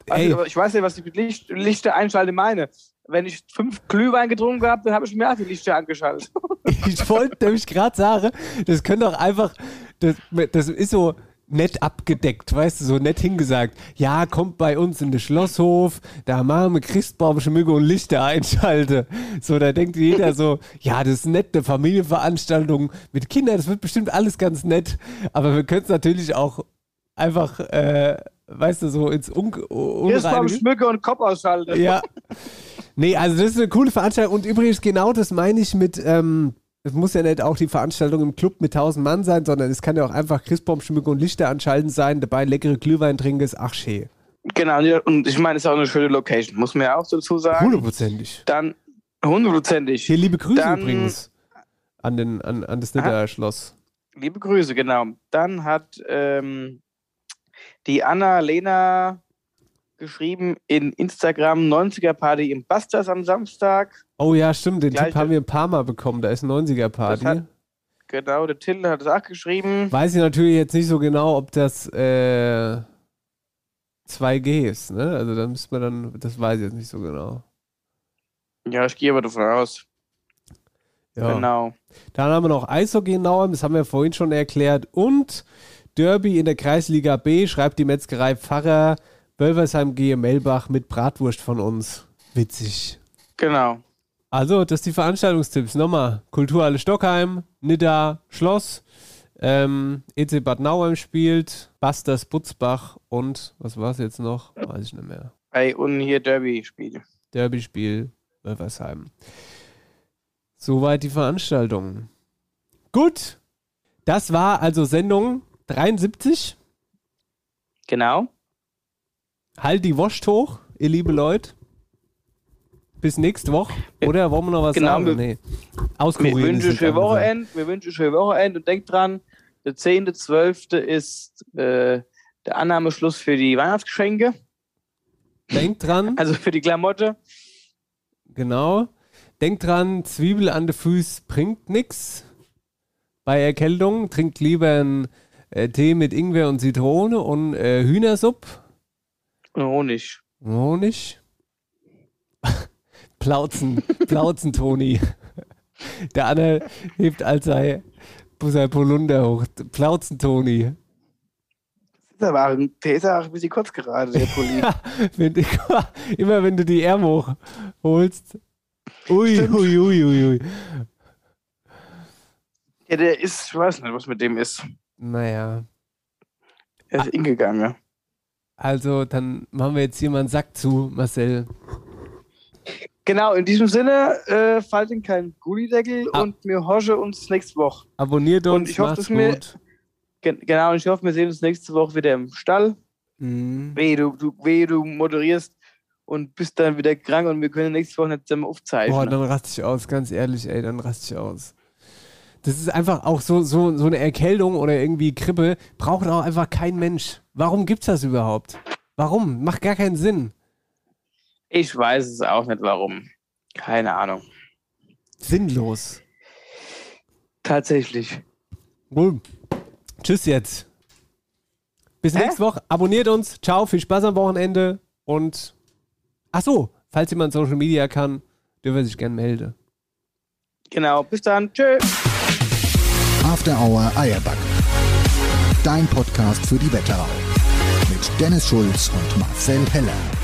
Also, ich weiß nicht, was ich mit Licht, Lichter einschalte meine. Wenn ich fünf Glühwein getrunken habe, dann habe ich auch die Lichter angeschaltet. Ich wollte nämlich gerade sagen, das könnte doch einfach, das, das ist so nett abgedeckt, weißt du, so nett hingesagt. Ja, kommt bei uns in den Schlosshof, da machen wir Christbaumschmücke und Lichter einschalte. So, da denkt jeder so, ja, das ist nett, eine Familienveranstaltung mit Kindern, das wird bestimmt alles ganz nett. Aber wir können es natürlich auch einfach, äh, weißt du, so ins Un Unreinige. Christbaumschmücke und Kopf ausschalten. Ja. Nee, also das ist eine coole Veranstaltung. Und übrigens, genau das meine ich mit, ähm, es muss ja nicht auch die Veranstaltung im Club mit 1000 Mann sein, sondern es kann ja auch einfach Christbaumschmücke und Lichter anschalten sein, dabei leckere Glühwein trinken, ist ach schön. Genau, und ich meine, es ist auch eine schöne Location, muss man ja auch dazu sagen. Hundertprozentig. Dann hundertprozentig. Hier liebe Grüße Dann- übrigens an, den, an, an das Nidder-Schloss. Liebe Grüße, genau. Dann hat ähm, die Anna Lena geschrieben in Instagram 90er Party im Bastas am Samstag. Oh ja, stimmt, den Tipp haben wir ein paar Mal bekommen, da ist 90er-Party. Das hat- Genau, der Till hat es auch geschrieben. Weiß ich natürlich jetzt nicht so genau, ob das äh, 2G ist, ne? Also da müsste man dann, das weiß ich jetzt nicht so genau. Ja, ich gehe aber davon aus. Ja. Genau. Dann haben wir noch Eishockey in Nauheim, das haben wir vorhin schon erklärt. Und Derby in der Kreisliga B, schreibt die Metzgerei Pfarrer, Wölversheim gehe Melbach mit Bratwurst von uns. Witzig. Genau. Also, das sind die Veranstaltungstipps. Nochmal, Kulturhalle Stockheim, Nidda, Schloss, ähm, EC Bad Nauheim spielt, Basters Butzbach und, was war es jetzt noch? Weiß ich nicht mehr. Ey, und hier Derby-Spiel. Derby-Spiel Wölversheim. Soweit die Veranstaltung. Gut. Das war also Sendung 73. Genau. Halt die Wurst hoch, ihr liebe Leute. Bis nächste Woche. Oder wollen wir noch was Genau, sagen? wir- Nee. Wir Auskurieren. ist wünschen schöne. Wochenende. Wir wünschen schöne Wochenende und denkt dran, der 10.12. ist äh, der Annahmeschluss für die Weihnachtsgeschenke. Denkt dran. Also für die Klamotte. Genau. Denkt dran, Zwiebel an den Füßen bringt nichts. Bei Erkältung trinkt lieber einen äh, Tee mit Ingwer und Zitrone und äh, Hühnersuppe. Und Honig. Honig. Plauzen, Plauzen, Toni. Der andere hebt als sei sein Polunder hoch. Plauzen, Toni. Das ist aber auch ein, der ist auch ein bisschen kurz gerade, der Pulli. Wenn du, immer wenn du die Ärmel hoch holst. Ui, ui, ui, ui, ui. ja, der ist, ich weiß nicht, was mit dem ist. Naja. Er ist hingegangen. Also, dann machen wir jetzt hier mal einen Sack zu, Marcel. Genau, in diesem Sinne, äh, falten kein Gullideckel Ah. und wir hoschen uns nächste Woche. Abonniert uns, Und ich hoffe, dass wir- gut. Gen genau, und ich hoffe, wir sehen uns nächste Woche wieder im Stall. Mhm. Wehe, du, du, wehe, du moderierst und bist dann wieder krank und wir können nächste Woche nicht zusammen aufzeichnen. Boah, dann raste ich aus, ganz ehrlich, ey, dann raste ich aus. Das ist einfach auch so, so, so eine Erkältung oder irgendwie Grippe, braucht auch einfach kein Mensch. Warum gibt's das überhaupt? Warum? Macht gar keinen Sinn. Ich weiß es auch nicht, warum. Keine Ahnung. Sinnlos. Tatsächlich. Cool. Tschüss jetzt. Bis Hä? nächste Woche. Abonniert uns. Ciao, viel Spaß am Wochenende. Und ach so, falls jemand Social Media kann, dürfen er sich gern melden. Genau, bis dann. Tschüss. After Hour Eierback. Dein Podcast für die Wetterau. Mit Dennis Schulz und Marcel Heller.